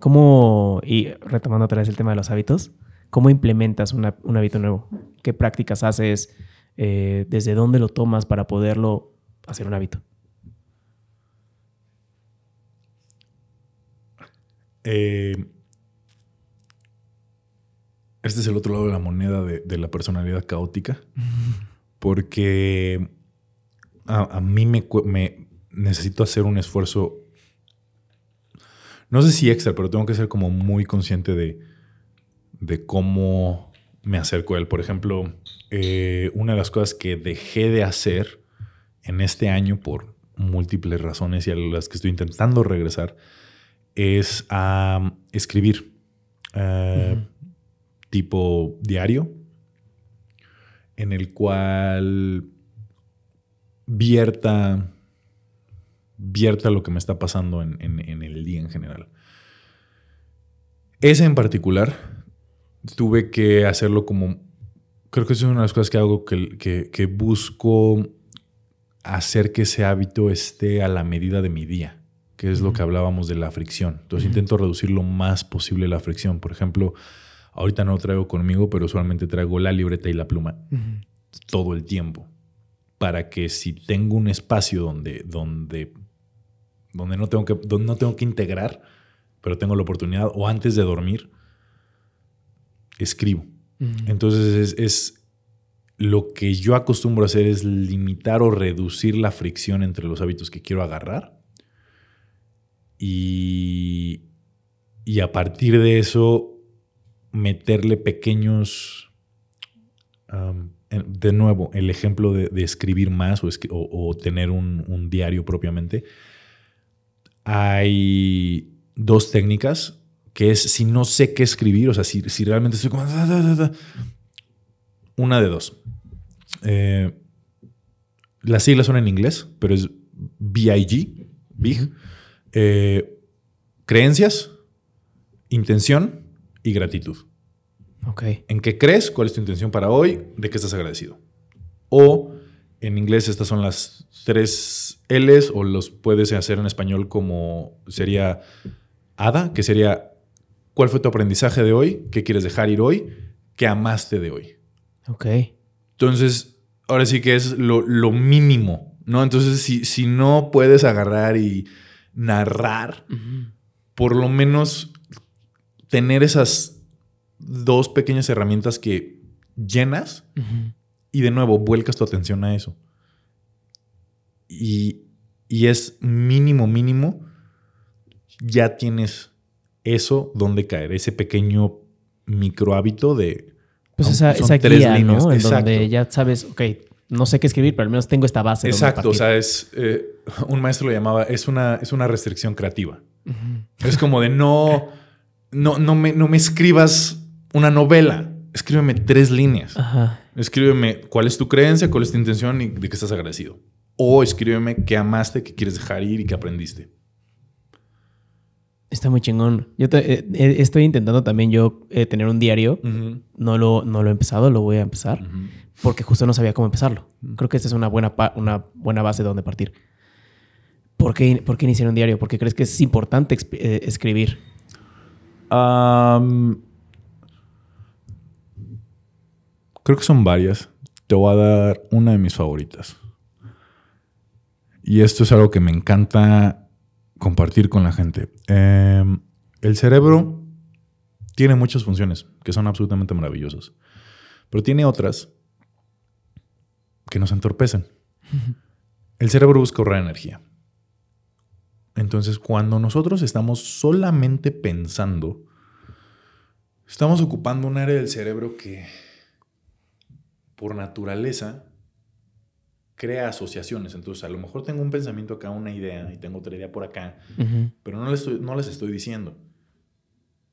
¿Cómo, y retomando otra vez el tema de los hábitos, cómo implementas un hábito nuevo? ¿Qué prácticas haces? Eh, ¿Desde dónde lo tomas para poderlo hacer un hábito? Eh, este es el otro lado de la moneda de, la personalidad caótica. Porque a, mí me, necesito hacer un esfuerzo. No sé si extra, pero tengo que ser como muy consciente de, de cómo me acerco a él. Por ejemplo, eh, una de las cosas que dejé de hacer en este año por múltiples razones y a las que estoy intentando regresar es a escribir. Eh, tipo diario, en el cual vierta, vierta lo que me está pasando en, el día en general. Ese en particular, tuve que hacerlo como, creo que es una de las cosas que hago, que, busco hacer que ese hábito esté a la medida de mi día que es lo que hablábamos de la fricción. Entonces intento reducir lo más posible la fricción. Por ejemplo, Ahorita no lo traigo conmigo, pero usualmente traigo la libreta y la pluma todo el tiempo. Para que si tengo un espacio donde, donde, donde, no tengo que, donde no tengo que integrar, pero tengo la oportunidad, o antes de dormir, escribo. Entonces es, es, lo que yo acostumbro a hacer es limitar o reducir la fricción entre los hábitos que quiero agarrar. Y, y a partir de eso meterle pequeños, de nuevo, el ejemplo de, escribir más o, tener un, diario propiamente. Hay dos técnicas, que es si no sé qué escribir, o sea, si, realmente estoy como... una de dos. Eh, las siglas son en inglés, pero es BIG, BIG. Eh, creencias, intención y gratitud. Ok. ¿En qué crees? ¿Cuál es tu intención para hoy? ¿De qué estás agradecido? O en inglés estas son las tres L's o los puedes hacer en español como sería ADA, que sería ¿cuál fue tu aprendizaje de hoy? ¿Qué quieres dejar ir hoy? ¿Qué amaste de hoy? Ok. Entonces, ahora sí que es lo, mínimo, ¿no? Entonces, si, si, no puedes agarrar y narrar, por lo menos tener esas dos pequeñas herramientas que llenas y de nuevo vuelcas tu atención a eso. Y, es mínimo, mínimo, ya tienes eso donde caer, ese pequeño micro hábito de... Pues esa, esa guía, ¿no? En donde ya sabes, ok, no sé qué escribir, pero al menos tengo esta base. Exacto, o sea, es, eh, un maestro lo llamaba, es una, es una restricción creativa. Es como de no no, no, me, no me escribas una novela. Escríbeme tres líneas. Escríbeme cuál es tu creencia, cuál es tu intención y de qué estás agradecido. O escríbeme qué amaste, qué quieres dejar ir y qué aprendiste. Está muy chingón. Yo eh, eh, estoy intentando también yo eh, tener un diario. no, lo, no lo he empezado, lo voy a empezar. Porque justo no sabía cómo empezarlo. Creo que esta es una buena, una buena base de donde partir. ¿Por qué, ¿Por qué iniciar un diario? Porque crees que es importante escribir Creo que son varias. Te voy a dar una de mis favoritas. Y esto es algo que me encanta compartir con la gente. Em, el cerebro tiene muchas funciones que son absolutamente maravillosas, pero tiene otras que nos entorpecen. El cerebro busca ahorrar energía. Entonces, cuando nosotros estamos solamente pensando, estamos ocupando un área del cerebro que, por naturaleza, crea asociaciones. Entonces, a lo mejor tengo un pensamiento acá, una idea, y tengo otra idea por acá, pero no les, estoy, no les estoy diciendo.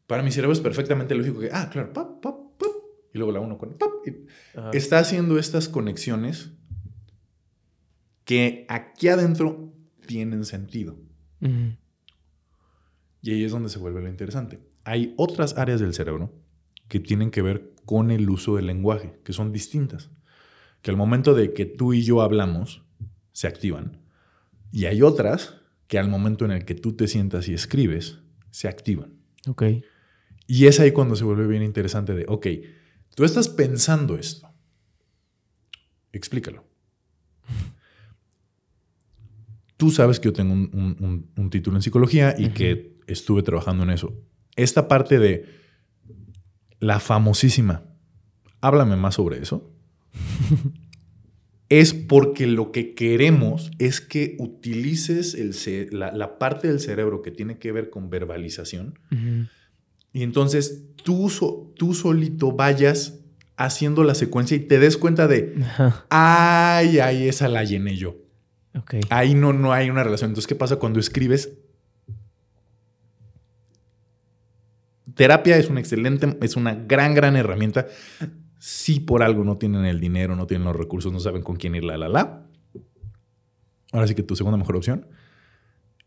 Para mi cerebro es perfectamente lógico que, ah, claro, pap, pap, pap, y luego la uno con pap. está haciendo estas conexiones que aquí adentro tienen sentido. Y ahí es donde se vuelve lo interesante. Hay otras áreas del cerebro que tienen que ver con el uso del lenguaje, que son distintas que al momento de que tú y yo hablamos, se activan. Y hay otras que al momento en el que tú te sientas y escribes, se activan. Ok. Y es ahí cuando se vuelve bien interesante de, ok, tú estás pensando esto. Explícalo. Tú sabes que yo tengo un, título en psicología y que estuve trabajando en eso. Esta parte de la famosísima, háblame más sobre eso es porque lo que queremos es que utilices el, la, parte del cerebro que tiene que ver con verbalización y entonces tú, tú solito vayas haciendo la secuencia y te des cuenta de, ay, ay, esa la llené yo. Ahí no, no hay una relación. Entonces, ¿qué pasa cuando escribes? Terapia es una excelente, es una gran, gran herramienta si por algo no tienen el dinero, no tienen los recursos, no saben con quién ir, la, la, la. Ahora sí que tu segunda mejor opción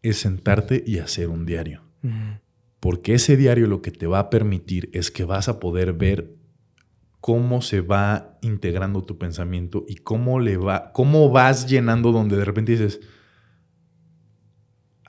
es sentarte y hacer un diario. Porque ese diario lo que te va a permitir es que vas a poder ver cómo se va integrando tu pensamiento y cómo le va, cómo vas llenando donde de repente dices,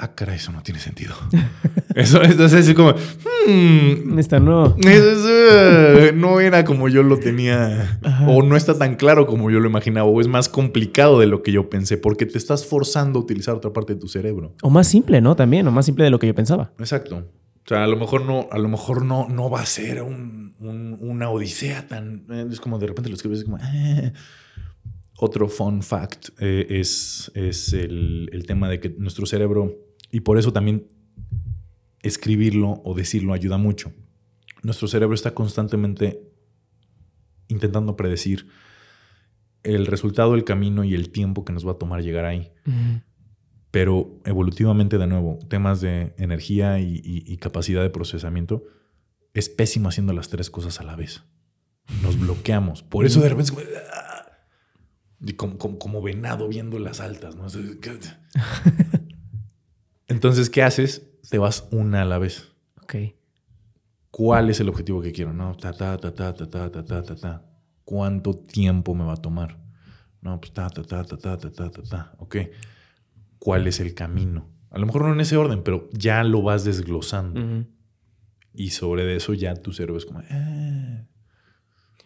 ah, caray, eso no tiene sentido. eso, entonces es como, hmm, esta no. Eh, no era como yo lo tenía, o no está tan claro como yo lo imaginaba, o es más complicado de lo que yo pensé, porque te estás forzando a utilizar otra parte de tu cerebro. O más simple, ¿no? También, o más simple de lo que yo pensaba. Exacto. O sea, a lo mejor no, a lo mejor no, no va a ser una odisea tan. Es como de repente lo escribes como. Ah". Otro fun fact eh, es, es el, el tema de que nuestro cerebro y por eso también escribirlo o decirlo ayuda mucho. Nuestro cerebro está constantemente intentando predecir el resultado, el camino y el tiempo que nos va a tomar llegar ahí. Pero evolutivamente, de nuevo, temas de energía y, capacidad de procesamiento, es pésimo haciendo las tres cosas a la vez. Nos bloqueamos. Por eso de repente como, como, como venado viendo las altas. ¿no? Entonces, ¿qué haces? Te vas una a la vez. Ok. ¿Cuál es el objetivo que quiero? No, ta, ta, ta, ta, ta, ta, ta, ta, ta, ta. ¿Cuánto tiempo me va a tomar? No, pues ta, ta, ta, ta, ta, ta, ta, ta, ta. Ok. ¿Cuál es el camino? A lo mejor no en ese orden, pero ya lo vas desglosando. Y sobre eso ya tu cerebro es como... Ah".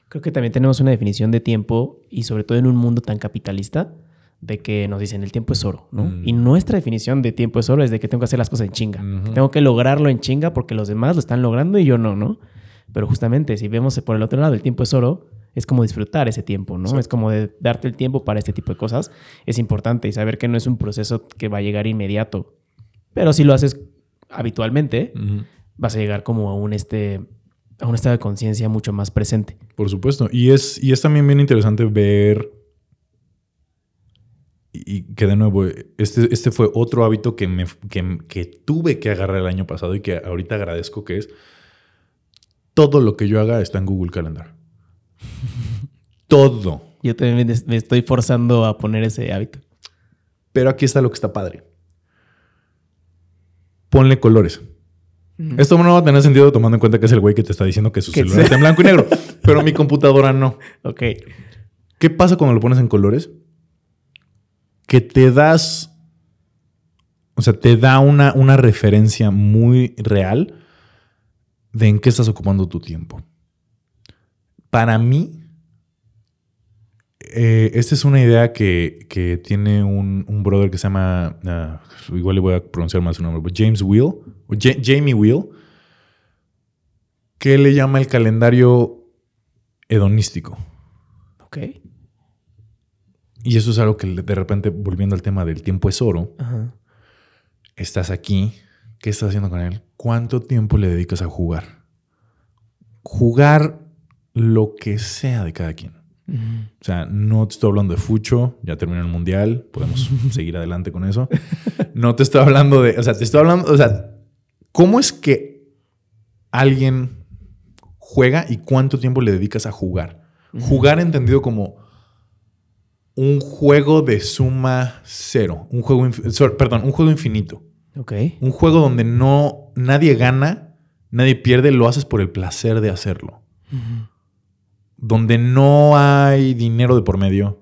Creo que también tenemos una definición de tiempo y sobre todo en un mundo tan capitalista de que nos dicen el tiempo es oro, ¿no? Y mm. nuestra definición de tiempo es oro es de que tengo que hacer las cosas en chinga. Tengo que lograrlo en chinga porque los demás lo están logrando y yo no, ¿no? Pero justamente si vemos por el otro lado el tiempo es oro, es como disfrutar ese tiempo, ¿no? Es como de darte el tiempo para este tipo de cosas. Es importante y saber que no es un proceso que va a llegar inmediato. Pero si lo haces habitualmente, vas a llegar como a un este a un estado de conciencia mucho más presente. Por supuesto. Y es, y es también bien interesante ver y que de nuevo, este, este fue otro hábito que, me, que, tuve que agarrar el año pasado y que ahorita agradezco que es todo lo que yo haga está en Google Calendar. todo. Yo también me estoy forzando a poner ese hábito. Pero aquí está lo que está padre. Ponle colores. Esto no va a tener sentido tomando en cuenta que es el güey que te está diciendo que su celular está en blanco y negro. pero mi computadora no. Ok. ¿Qué pasa cuando lo pones en colores? Que te das, o sea, te da una, una referencia muy real de en qué estás ocupando tu tiempo. Para mí, eh, esta es una idea que, tiene un, brother que se llama, ah, igual le voy a pronunciar más su nombre, James Will, o Jamie Will, que le llama el calendario hedonístico. Ok. Y eso es algo que de repente, volviendo al tema del tiempo es oro, estás aquí, ¿qué estás haciendo con él? ¿Cuánto tiempo le dedicas a jugar? Jugar lo que sea de cada quien. O sea, no te estoy hablando de fucho, ya terminó el mundial, podemos seguir adelante con eso. No te estoy hablando de, o sea, te estoy hablando, o sea, ¿cómo es que alguien juega y cuánto tiempo le dedicas a jugar? Jugar entendido como un juego de suma cero, un juego, perdón, un juego infinito. Ok. Un juego donde no nadie gana, nadie pierde, lo haces por el placer de hacerlo donde no hay dinero de por medio,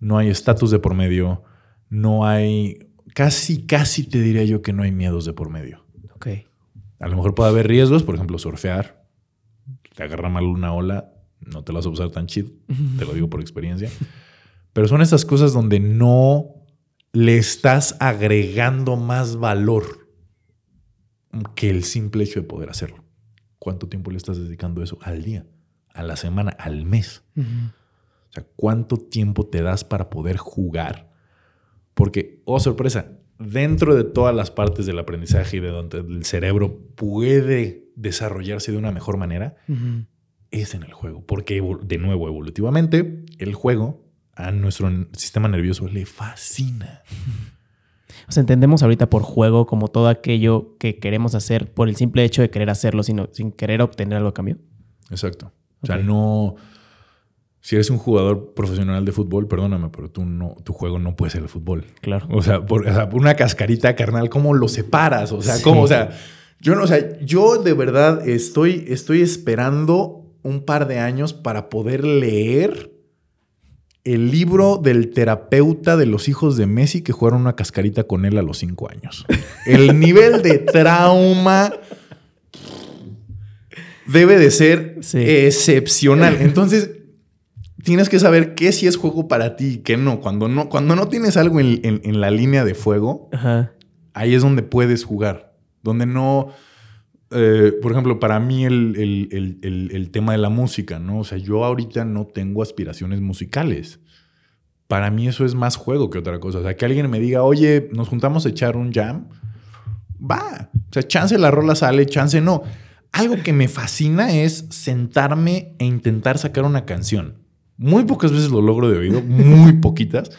no hay estatus de por medio, no hay, casi, casi te diría yo que no hay miedos de por medio. Ok. A lo mejor puede haber riesgos, por ejemplo, surfear, te agarra mal una ola, no te la vas a usar tan chido, te lo digo por experiencia. Pero son estas cosas donde no le estás agregando más valor que el simple hecho de poder hacerlo. ¿Cuánto tiempo le estás dedicando eso al día? a la semana, al mes. O sea, ¿cuánto tiempo te das para poder jugar? Porque, oh sorpresa, dentro de todas las partes del aprendizaje y de donde el cerebro puede desarrollarse de una mejor manera, es en el juego. Porque, de nuevo, evolutivamente, el juego a nuestro sistema nervioso le fascina. O sea, entendemos ahorita por juego como todo aquello que queremos hacer por el simple hecho de querer hacerlo, sino sin querer obtener algo a cambio. Exacto. O sea, no. Si eres un jugador profesional de fútbol, perdóname, pero tú no, tu juego no puede ser el fútbol. Claro. O sea, por, una cascarita carnal, ¿cómo lo separas? O sea, ¿cómo? O sea, yo no, o sea, yo de verdad estoy, estoy esperando un par de años para poder leer el libro del terapeuta de los hijos de Messi que jugaron una cascarita con él a los cinco años. El nivel de trauma debe de ser excepcional. Entonces, tienes que saber qué sí es juego para ti y qué no. Cuando no, cuando no tienes algo en, la línea de fuego, ahí es donde puedes jugar. Donde no. Eh, por ejemplo, para mí el, tema de la música, ¿no? O sea, yo ahorita no tengo aspiraciones musicales. Para mí eso es más juego que otra cosa. O sea, que alguien me diga, oye, nos juntamos a echar un jam. Va. O sea, chance la rola sale, chance no. Algo que me fascina es sentarme e intentar sacar una canción. Muy pocas veces lo logro de oído, muy poquitas.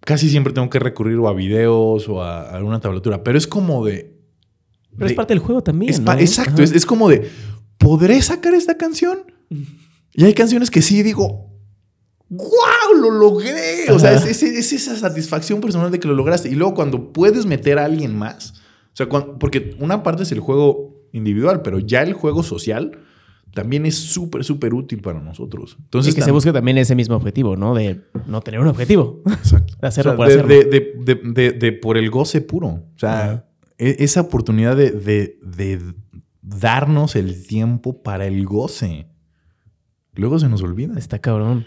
Casi siempre tengo que recurrir o a videos o a alguna tablatura, pero es como de... Pero es parte del juego también. Exacto, es, como de, ¿podré sacar esta canción? Y hay canciones que sí digo, ¡Wow! ¡Lo logré! O sea, es, esa satisfacción personal de que lo lograste. Y luego cuando puedes meter a alguien más, o sea, porque una parte es el juego individual, pero ya el juego social también es súper, súper útil para nosotros. Entonces, y que se busque también ese mismo objetivo, ¿no? De no tener un objetivo. Exacto. de hacerlo por hacerlo. De, por el goce puro. O sea, esa oportunidad de, darnos el tiempo para el goce. Luego se nos olvida. Está cabrón.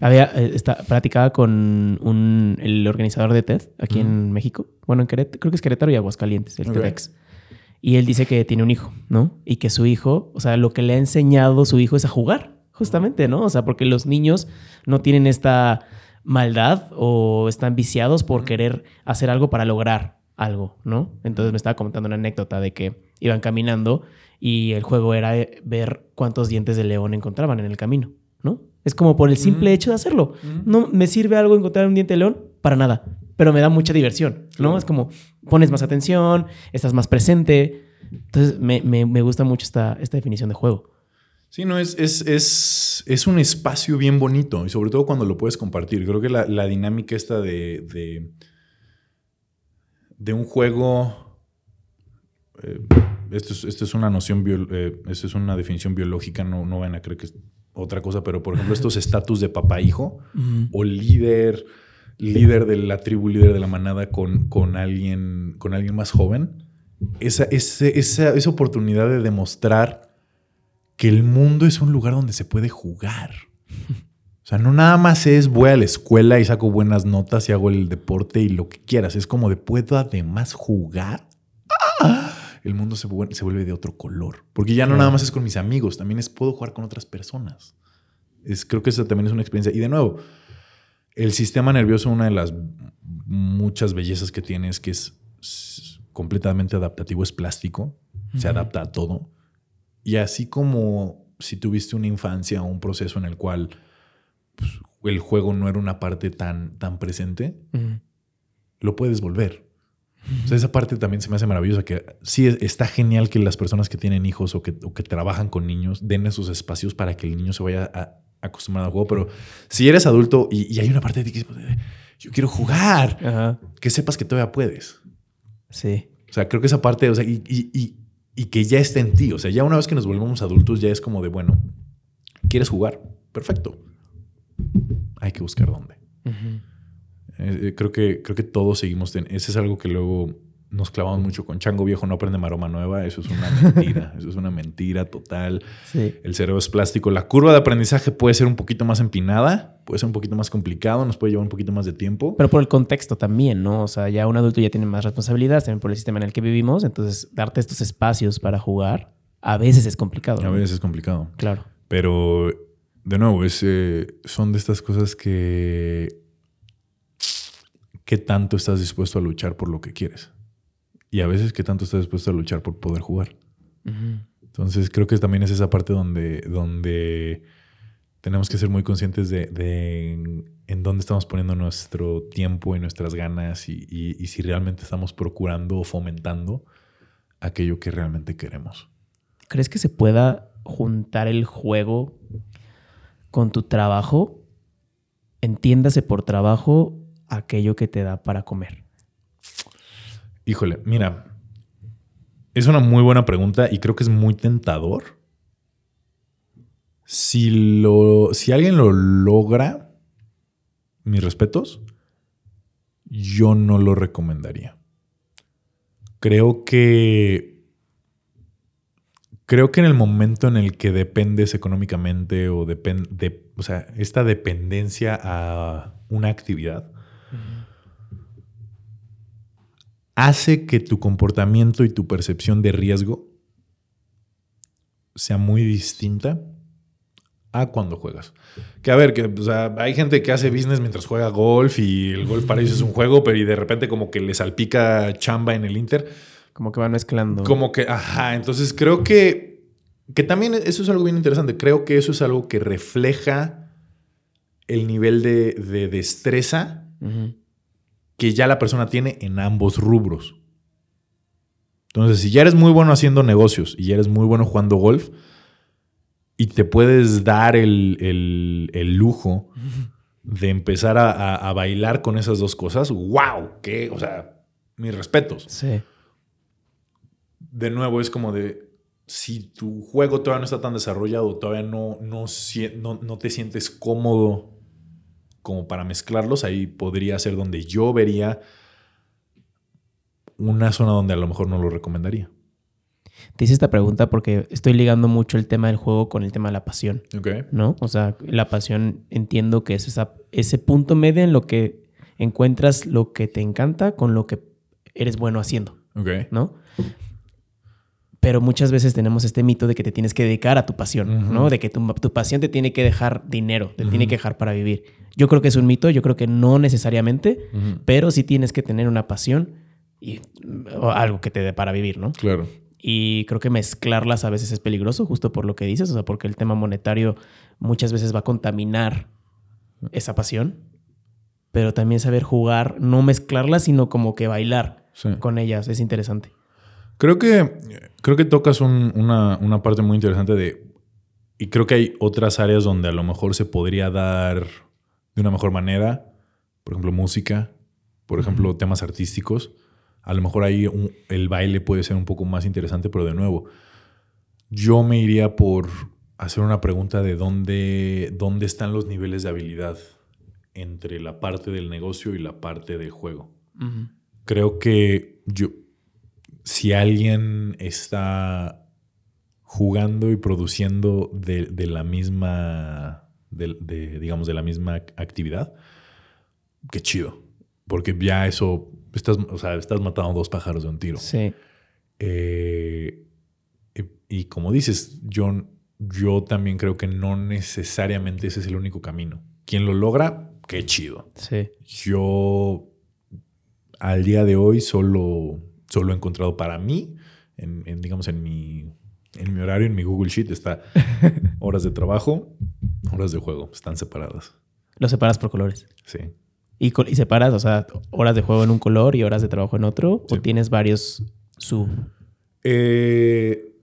Había, eh, está, platicaba con un, el organizador de TED aquí en México. Bueno, en Querétaro, creo que es Querétaro y Aguascalientes, el TEDx. Y él dice que tiene un hijo, ¿no? Y que su hijo, o sea, lo que le ha enseñado su hijo es a jugar, justamente, ¿no? O sea, porque los niños no tienen esta maldad o están viciados por querer hacer algo para lograr algo, ¿no? Entonces me estaba comentando una anécdota de que iban caminando y el juego era ver cuántos dientes de león encontraban en el camino, ¿no? Es como por el simple hecho de hacerlo. No me sirve algo encontrar un diente de león para nada pero me da mucha diversión, ¿no? Es como pones más atención, estás más presente. Entonces, me, gusta mucho esta, esta definición de juego. Sí, no, es, es, es, un espacio bien bonito y sobre todo cuando lo puedes compartir. Creo que la, dinámica esta de, de, un juego, eh, esto, es, una noción, eh, esto es una definición biológica, no, no van a creer que es otra cosa, pero por ejemplo estos estatus de papá-hijo o líder líder de la tribu, líder de la manada con, con, alguien, con alguien más joven, esa, esa, oportunidad de demostrar que el mundo es un lugar donde se puede jugar. O sea, no nada más es voy a la escuela y saco buenas notas y hago el deporte y lo que quieras. Es como de puedo además jugar. ¡Ah! El mundo se vuelve, se vuelve de otro color. Porque ya no nada más es con mis amigos, también es puedo jugar con otras personas. Es, creo que eso también es una experiencia. Y de nuevo, el sistema nervioso, una de las muchas bellezas que tiene es que es completamente adaptativo, es plástico, se adapta a todo. Y así como si tuviste una infancia o un proceso en el cual pues, el juego no era una parte tan, tan presente, lo puedes volver. O sea, esa parte también se me hace maravillosa, que sí está genial que las personas que tienen hijos o que, que trabajan con niños den esos espacios para que el niño se vaya a, acostumbrado al juego, pero si eres adulto y, hay una parte de ti que yo quiero jugar, que sepas que todavía puedes. Sí. O sea, creo que esa parte, o sea, y, y, y, que ya esté en ti. O sea, ya una vez que nos volvemos adultos, ya es como de, bueno, ¿quieres jugar? Perfecto. Hay que buscar dónde. Eh, creo, que, creo que todos seguimos. Ese es algo que luego nos clavamos mucho con chango viejo, no aprende maroma nueva. Eso es una mentira. eso es una mentira total. El cerebro es plástico. La curva de aprendizaje puede ser un poquito más empinada, puede ser un poquito más complicado, nos puede llevar un poquito más de tiempo. Pero por el contexto también, ¿no? O sea, ya un adulto ya tiene más responsabilidades también por el sistema en el que vivimos. Entonces, darte estos espacios para jugar a veces es complicado. A veces es complicado. Claro. Pero, de nuevo, es, eh, son de estas cosas que. ¿Qué tanto estás dispuesto a luchar por lo que quieres? Y a veces, ¿qué tanto estás dispuesto a luchar por poder jugar? Entonces, creo que también es esa parte donde, donde tenemos que ser muy conscientes de, en, dónde estamos poniendo nuestro tiempo y nuestras ganas y, si realmente estamos procurando o fomentando aquello que realmente queremos. ¿Crees que se pueda juntar el juego con tu trabajo? Entiéndase por trabajo aquello que te da para comer. Híjole, mira, es una muy buena pregunta y creo que es muy tentador. Si, lo, si alguien lo logra, mis respetos, yo no lo recomendaría. Creo que. Creo que en el momento en el que dependes económicamente o depende. O sea, esta dependencia a una actividad hace que tu comportamiento y tu percepción de riesgo sea muy distinta a cuando juegas. Que a ver, que hay gente que hace business mientras juega golf y el golf para ellos es un juego, pero y de repente como que le salpica chamba en el Inter. Como que va mezclando. Como que, ajá, entonces creo que, que también eso es algo bien interesante. Creo que eso es algo que refleja el nivel de, destreza que ya la persona tiene en ambos rubros. Entonces, si ya eres muy bueno haciendo negocios y ya eres muy bueno jugando golf y te puedes dar el, lujo de empezar a, bailar con esas dos cosas, wow, que, o sea, mis respetos. Sí. De nuevo, es como de, si tu juego todavía no está tan desarrollado, todavía no, no, no te sientes cómodo como para mezclarlos, ahí podría ser donde yo vería una zona donde a lo mejor no lo recomendaría. Te hice esta pregunta porque estoy ligando mucho el tema del juego con el tema de la pasión. Okay. ¿No? O sea, la pasión entiendo que es esa, ese punto medio en lo que encuentras lo que te encanta con lo que eres bueno haciendo. Okay. ¿No? Pero muchas veces tenemos este mito de que te tienes que dedicar a tu pasión, ¿no? De que tu, pasión te tiene que dejar dinero, te tiene que dejar para vivir. Yo creo que es un mito, yo creo que no necesariamente, pero sí tienes que tener una pasión y algo que te dé para vivir, ¿no? Claro. Y creo que mezclarlas a veces es peligroso, justo por lo que dices, o sea, porque el tema monetario muchas veces va a contaminar esa pasión, pero también saber jugar, no mezclarlas, sino como que bailar con ellas, es interesante. Creo que, creo que tocas una, parte muy interesante de. Y creo que hay otras áreas donde a lo mejor se podría dar de una mejor manera. Por ejemplo, música. Por ejemplo, temas artísticos. A lo mejor ahí el baile puede ser un poco más interesante, pero de nuevo, yo me iría por hacer una pregunta de dónde, dónde están los niveles de habilidad entre la parte del negocio y la parte del juego. Creo que yo, si alguien está jugando y produciendo de, la misma de, digamos, de la misma actividad, qué chido. Porque ya eso, estás, o sea, estás matando dos pájaros de un tiro. Sí. Eh, y, como dices, yo, yo también creo que no necesariamente ese es el único camino. Quien lo logra, qué chido. Sí. Yo al día de hoy solo, solo he encontrado para mí, en, digamos, en mi, en mi horario, en mi Google Sheet, está horas de trabajo, horas de juego, están separadas. ¿Lo separas por colores? Sí. ¿Y, y separas, o sea, horas de juego en un color y horas de trabajo en otro? ¿O tienes varios sub? Eh,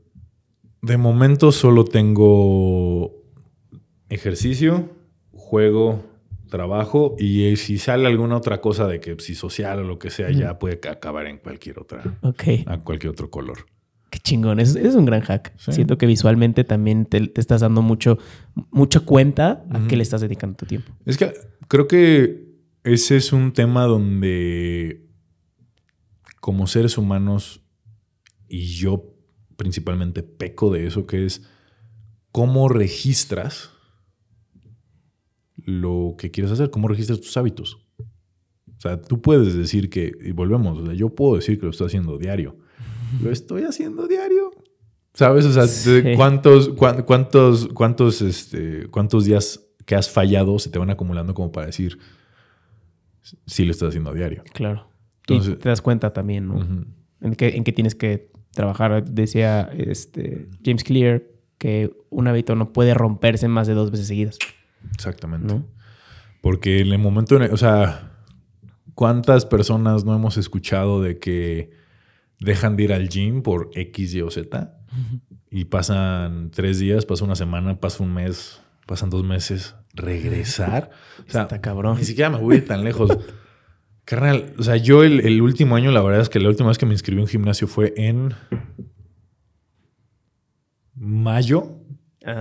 de momento solo tengo ejercicio, juego, trabajo y eh, si sale alguna otra cosa de que si social o lo que sea, ya puede acabar en cualquier otra. Ok. A cualquier otro color. Qué chingón, es, es un gran hack. Siento que visualmente también te, estás dando mucho, mucha cuenta a qué le estás dedicando tu tiempo. Es que creo que ese es un tema donde como seres humanos y yo principalmente peco de eso, que es cómo registras lo que quieres hacer, cómo registras tus hábitos. O sea, tú puedes decir que, y volvemos, o sea, yo puedo decir que lo estoy haciendo diario. Lo estoy haciendo diario. ¿Sabes? O sea, ¿cuántos, cuántos, cuántos, este, cuántos días que has fallado se te van acumulando como para decir si lo estás haciendo a diario? Claro. Entonces, y te das cuenta también, ¿no? en, qué, en qué tienes que trabajar. Decía este, James Clear que un hábito no puede romperse más de dos veces seguidas. Exactamente. Porque en el momento, o sea, ¿cuántas personas no hemos escuchado de que dejan de ir al gym por X, Y o Z? Y pasan tres días, pasa una semana, pasa un mes, pasan dos meses. Regresar. O sea, Está cabrón. Ni siquiera me voy a ir tan lejos. Carnal, o sea, yo el, el, último año, la verdad es que la última vez que me inscribí en un gimnasio fue en mayo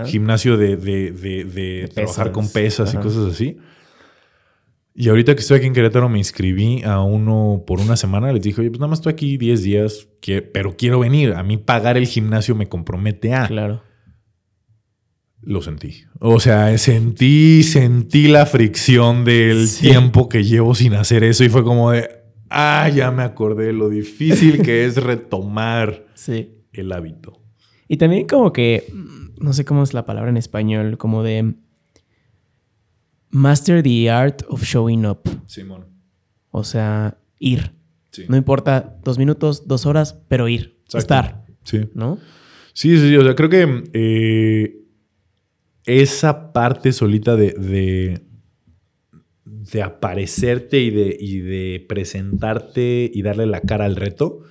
gimnasio de, trabajar con pesas y cosas así. Y ahorita que estoy aquí en Querétaro me inscribí a uno por una semana. Les dije, oye, pues nada más estoy aquí 10 días, pero quiero venir. A mí pagar el gimnasio me compromete a. Claro. Lo sentí. O sea, sentí, sentí la fricción del tiempo que llevo sin hacer eso y fue como de, ah, ya me acordé lo difícil que es retomar el hábito. Y también como que no sé cómo es la palabra en español, como de master the art of showing up. Simón. O sea, ir. No importa dos minutos, dos horas, pero ir. Estar. Sí. ¿No? Sí, sí, sí. O sea, creo que eh, esa parte solita de, de, de aparecerte y de, y de presentarte y darle la cara al reto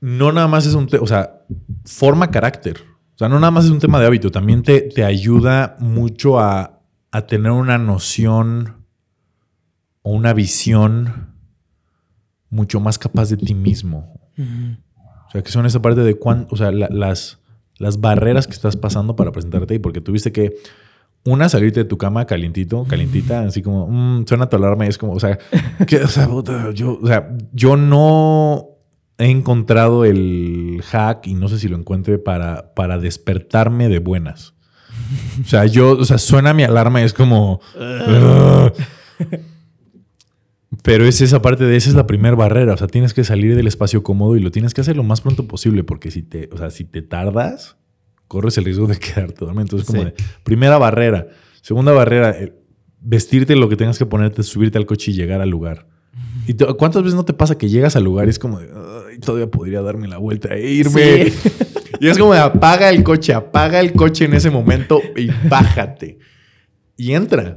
no nada más es un o sea, forma carácter. O sea, no nada más es un tema de hábito, también te, te ayuda mucho a, tener una noción o una visión mucho más capaz de ti mismo. O sea, que son esa parte de cuánto, o sea, las, las barreras que estás pasando para presentarte y porque tuviste que, una, salirte de tu cama calientito, calientita, así como, mm, suena tu alarma y es como, o sea, que, o sea, yo, o sea, yo no he encontrado el hack y no sé si lo encuentre para, para despertarme de buenas. O sea, yo, o sea, suena mi alarma y es como. Pero es esa parte de esa es la primera barrera. O sea, tienes que salir del espacio cómodo y lo tienes que hacer lo más pronto posible, porque si te, o sea, si te tardas, corres el riesgo de quedarte dormido. Entonces, como de primera barrera. Segunda barrera, eh, vestirte lo que tengas que ponerte, subirte al coche y llegar al lugar. ¿Y cuántas veces no te pasa que llegas al lugar y es como de, todavía podría darme la vuelta e irme? Y es como de, apaga el coche, apaga el coche en ese momento y bájate. Y entra.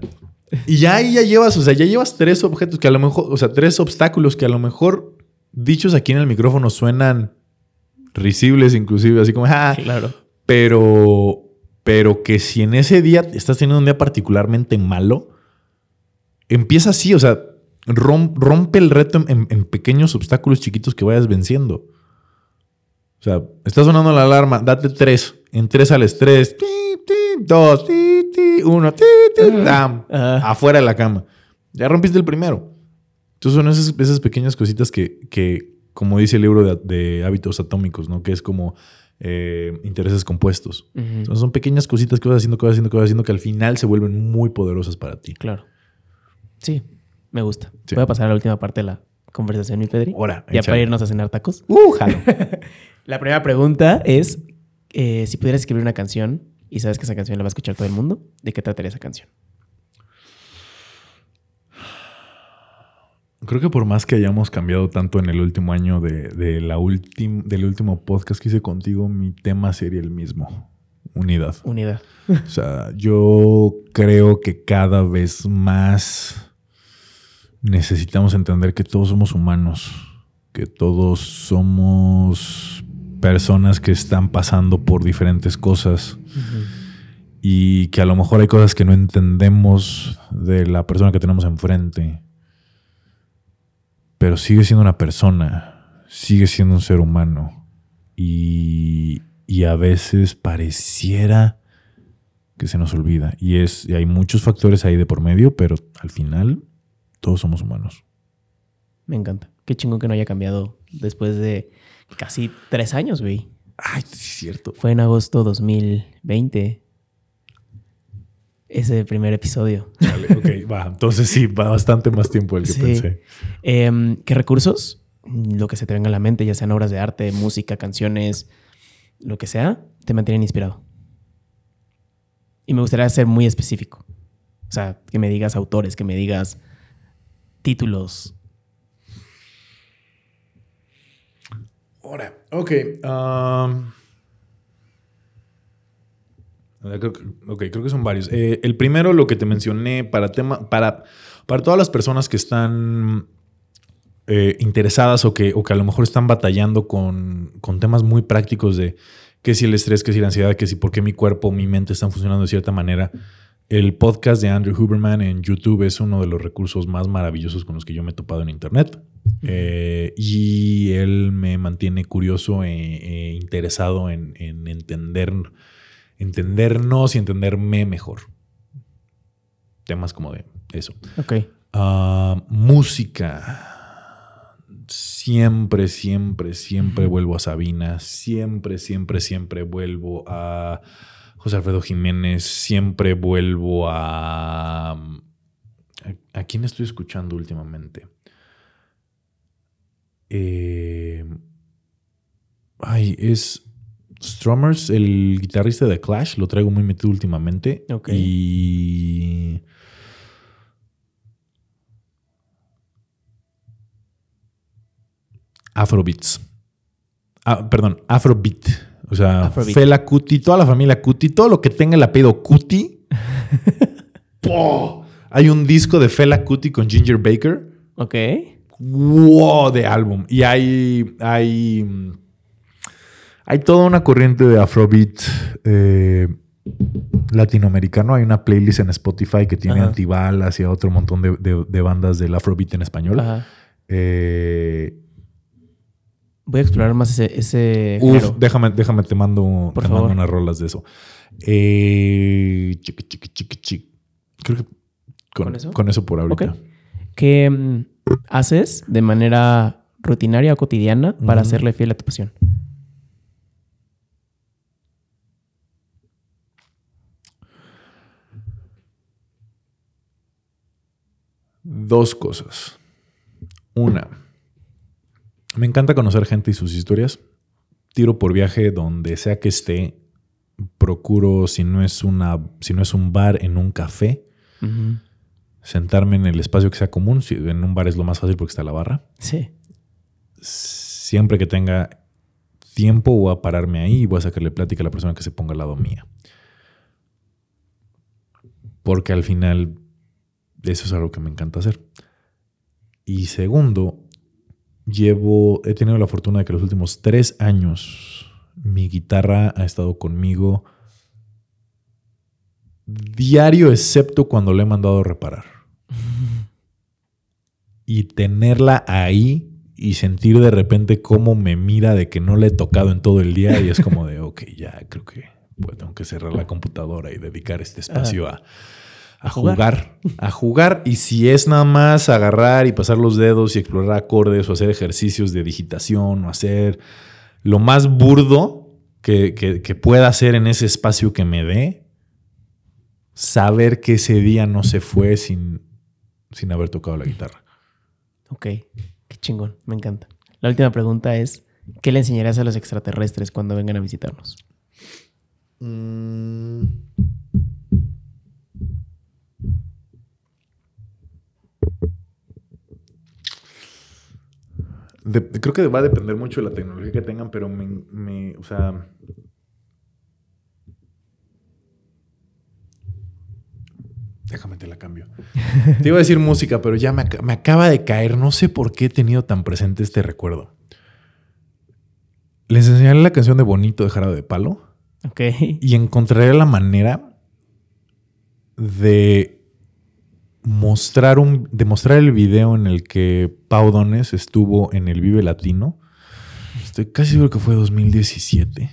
Y ya ahí ya llevas, o sea, ya llevas tres objetos que a lo mejor, o sea, tres obstáculos que a lo mejor dichos aquí en el micrófono suenan risibles inclusive, así como, ah, claro. Pero, pero que si en ese día estás teniendo un día particularmente malo, empieza así, o sea, rompe el reto en, pequeños obstáculos chiquitos que vayas venciendo. O sea, está sonando la alarma, date tres. En tres al estrés. dos, uno, afuera de la cama. Ya rompiste el primero. Entonces son esas, pequeñas cositas que, que, como dice el libro de, hábitos atómicos, ¿no? Que es como eh, intereses compuestos. son pequeñas cositas que vas haciendo, que vas haciendo, que vas haciendo, que al final se vuelven muy poderosas para ti. Claro. Sí, me gusta. Voy a pasar a la última parte de la conversación, mi Pedri. Ahora, ya para irnos a cenar tacos. Uh, jalo. la primera pregunta es: eh, si pudieras escribir una canción y sabes que esa canción la va a escuchar todo el mundo, ¿de qué trataría esa canción? Creo que por más que hayamos cambiado tanto en el último año de, la del último podcast que hice contigo, mi tema sería el mismo. Unidad. Unidad. O sea, yo creo que cada vez más necesitamos entender que todos somos humanos, que todos somos personas que están pasando por diferentes cosas y que a lo mejor hay cosas que no entendemos de la persona que tenemos enfrente pero sigue siendo una persona, sigue siendo un ser humano y, a veces pareciera que se nos olvida. Y es y hay muchos factores ahí de por medio, pero al final todos somos humanos. Me encanta. Qué chingón que no haya cambiado después de casi tres años, güey. Ay, sí es cierto. Fue en agosto 2020 ese primer episodio. ok, va. Entonces sí, va bastante más tiempo del que pensé. Em, ¿Qué recursos? Lo que se te venga a la mente, ya sean obras de arte, música, canciones, lo que sea, te mantienen inspirado. Y me gustaría ser muy específico. O sea, que me digas autores, que me digas títulos. Ahora, ok. Um, Creo que, ok, creo que son varios. Eh, el primero, lo que te mencioné, para tema, para, para todas las personas que están eh, interesadas o que, o que a lo mejor están batallando con, con temas muy prácticos de qué si el estrés, qué si la ansiedad, qué si por qué mi cuerpo, mi mente están funcionando de cierta manera. El podcast de Andrew Huberman en YouTube es uno de los recursos más maravillosos con los que yo me he topado en Internet. Eh, y él me mantiene curioso e, interesado en, en entender entendernos y entenderme mejor. Temas como de eso. Ok. Ah, música. Siempre, siempre, siempre vuelvo a Sabina. Siempre, siempre, siempre vuelvo a José Alfredo Jiménez. Siempre vuelvo a. ¿A, quién estoy escuchando últimamente? Eh, ay, es. Strummers, el guitarrista de Clash, lo traigo muy metido últimamente. Y. Afrobeats. Ah, perdón, Afrobeat. O sea, Fela Cuti, toda la familia Cuti, todo lo que tenga el apellido Cuti. Hay un disco de Fela Cuti con Ginger Baker. Ok. Wow, de álbum. Y hay. hay hay toda una corriente de Afrobeat eh, latinoamericano. Hay una playlist en Spotify que tiene Antibalas y otro montón de, bandas del Afrobeat en español. Eh, Voy a explorar más ese. uf, déjame, déjame, te mando, te mando unas rolas de eso. Eh, Creo que con, eso? con eso por ahorita. ¿Qué mm, haces de manera rutinaria o cotidiana para hacerle fiel a tu pasión? Dos cosas. Una, me encanta conocer gente y sus historias. Tiro por viaje donde sea que esté. Procuro, si no es, una, si no es un bar, en un café. Sentarme en el espacio que sea común. Si en un bar es lo más fácil porque está la barra. Sí. Siempre que tenga tiempo voy a pararme ahí y voy a sacarle plática a la persona que se ponga al lado mía. Porque al final eso es algo que me encanta hacer. Y segundo, llevo, he tenido la fortuna de que los últimos tres años mi guitarra ha estado conmigo diario, excepto cuando le he mandado a reparar. y tenerla ahí y sentir de repente cómo me mira de que no le he tocado en todo el día y es como de, ok, ya creo que pues, tengo que cerrar la computadora y dedicar este espacio a a jugar. a jugar. Y si es nada más agarrar y pasar los dedos y explorar acordes o hacer ejercicios de digitación o hacer lo más burdo, que, que, pueda hacer en ese espacio que me dé, saber que ese día no se fue sin, sin haber tocado la guitarra. Ok, qué chingón, me encanta. La última pregunta es, ¿qué le enseñarás a los extraterrestres cuando vengan a visitarnos? Mm. Creo que va a depender mucho de la tecnología que tengan, pero me, o sea, Déjame te la cambio. Te iba a decir música, pero ya me, acaba de caer. No sé por qué he tenido tan presente este recuerdo. Les enseñaré la canción de Bonito de Jarabe de Palo. Ok. Y encontraré la manera de mostrar un, de mostrar el video en el que Pau Dones estuvo en el Vive Latino. Estoy casi seguro que fue 2017.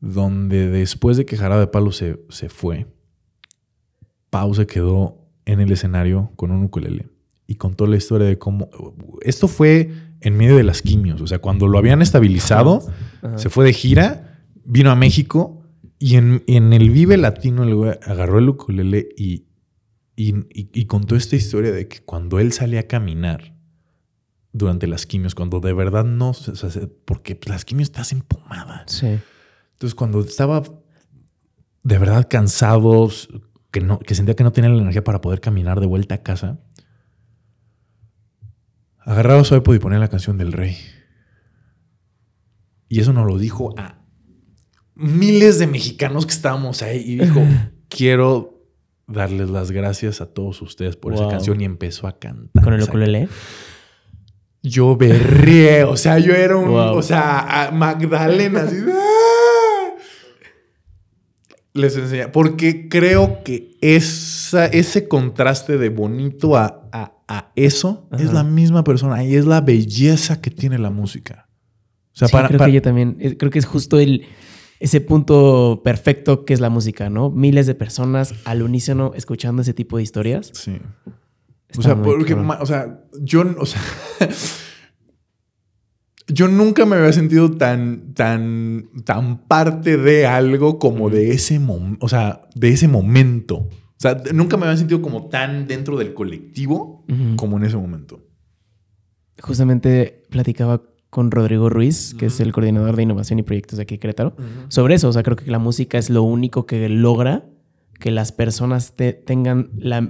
Donde después de que Jarabe de Palo se, se fue, Pau se quedó en el escenario con un ukulele y contó la historia de cómo. Esto fue en medio de las quimios. O sea, cuando lo habían estabilizado, se fue de gira, vino a México y en, el Vive Latino el agarró el ukulele y, y, contó esta historia de que cuando él salía a caminar durante las quimios, cuando de verdad no, porque las quimios estás empomada. Sí. Entonces, cuando estaba de verdad cansados, que, no, que sentía que no tenía la energía para poder caminar de vuelta a casa, agarraba su iPod y ponía la canción del rey. Y eso nos lo dijo a miles de mexicanos que estábamos ahí y dijo, quiero darles las gracias a todos ustedes por esa canción y empezó a cantar. ¿Con el ukulele? Yo berré, o sea, yo era un, o sea, Magdalena, así. ¡ah! Les enseña, porque creo que esa, ese contraste de bonito a, a, eso es la misma persona y es la belleza que tiene la música. O sea, para, creo que yo también, eh, creo que es justo el ese punto perfecto que es la música, ¿no? Miles de personas al unísono escuchando ese tipo de historias. Sí. o sea, porque, o sea, yo, o sea, yo nunca me había sentido tan, tan, tan parte de algo como de ese momento, o sea, de ese momento. O sea, nunca me había sentido como tan dentro del colectivo como en ese momento. Justamente platicaba con Rodrigo Ruiz, que es el coordinador de innovación y proyectos de aquí Querétaro, sobre eso. O sea, creo que la música es lo único que logra que las personas tengan la,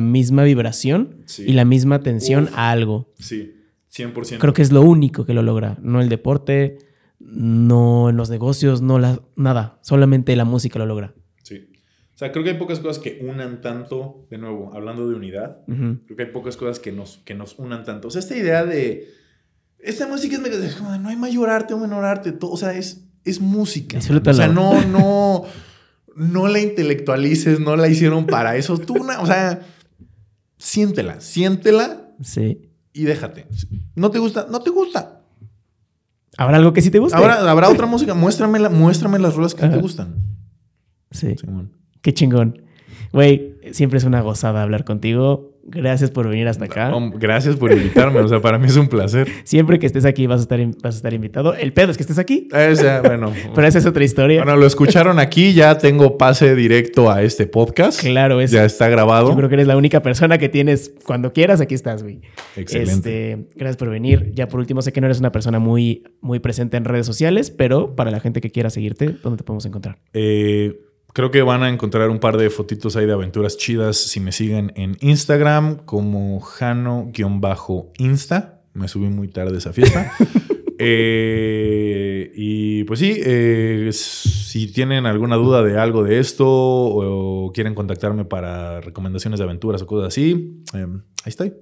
misma vibración y la misma atención a algo. Sí, 100%. Creo que es lo único que lo logra. No el deporte, no en los negocios, no la, nada. Solamente la música lo logra. Sí. O sea, creo que hay pocas cosas que unan tanto, de nuevo, hablando de unidad, creo que hay pocas cosas que nos, que nos unan tanto. O sea, esta idea de esta música es, como, no hay mayor arte o menor arte, todo, o sea, es, es música. O sea, no, no, no la intelectualices, no la hicieron para eso. Tú, una, o sea, siéntela, siéntela. Sí. Y déjate. ¿No te gusta? No te gusta. ¿Habrá algo que sí te gusta? ¿Habrá, ¿habrá otra música? Muéstrame, muéstrame las ruedas que te gustan. Sí. Qué chingón. Güey, siempre es una gozada hablar contigo. Gracias por venir hasta acá. Gracias por invitarme. o sea, para mí es un placer. Siempre que estés aquí vas a estar, vas a estar invitado. El pedo es que estés aquí. bueno. Pero esa es otra historia. Bueno, lo escucharon aquí. Ya tengo pase directo a este podcast. Claro, es. Ya está grabado. Yo creo que eres la única persona que tienes. Cuando quieras, aquí estás, güey. Excelente. Este, gracias por venir. Ya por último, sé que no eres una persona muy, muy presente en redes sociales, pero para la gente que quiera seguirte, ¿dónde te podemos encontrar? Eh Creo que van a encontrar un par de fotitos ahí de aventuras chidas si me siguen en Instagram como Jano-Insta. Me subí muy tarde esa fiesta. Eh, y pues sí, eh, si tienen alguna duda de algo de esto o, quieren contactarme para recomendaciones de aventuras o cosas así, em, ahí estoy.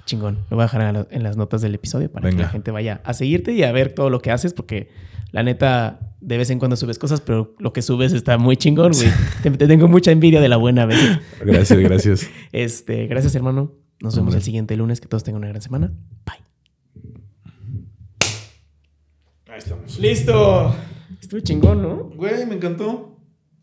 Qué chingón. Lo voy a dejar en las notas del episodio para que la gente vaya a seguirte y a ver todo lo que haces porque la neta, de vez en cuando subes cosas, pero lo que subes está muy chingón, güey. te, tengo mucha envidia de la buena vez. Gracias, gracias. este, gracias, hermano. Nos vemos el siguiente lunes. Que todos tengan una gran semana. Bye. Ahí estamos. ¡Listo! Estuvo chingón, ¿no? Güey, me encantó.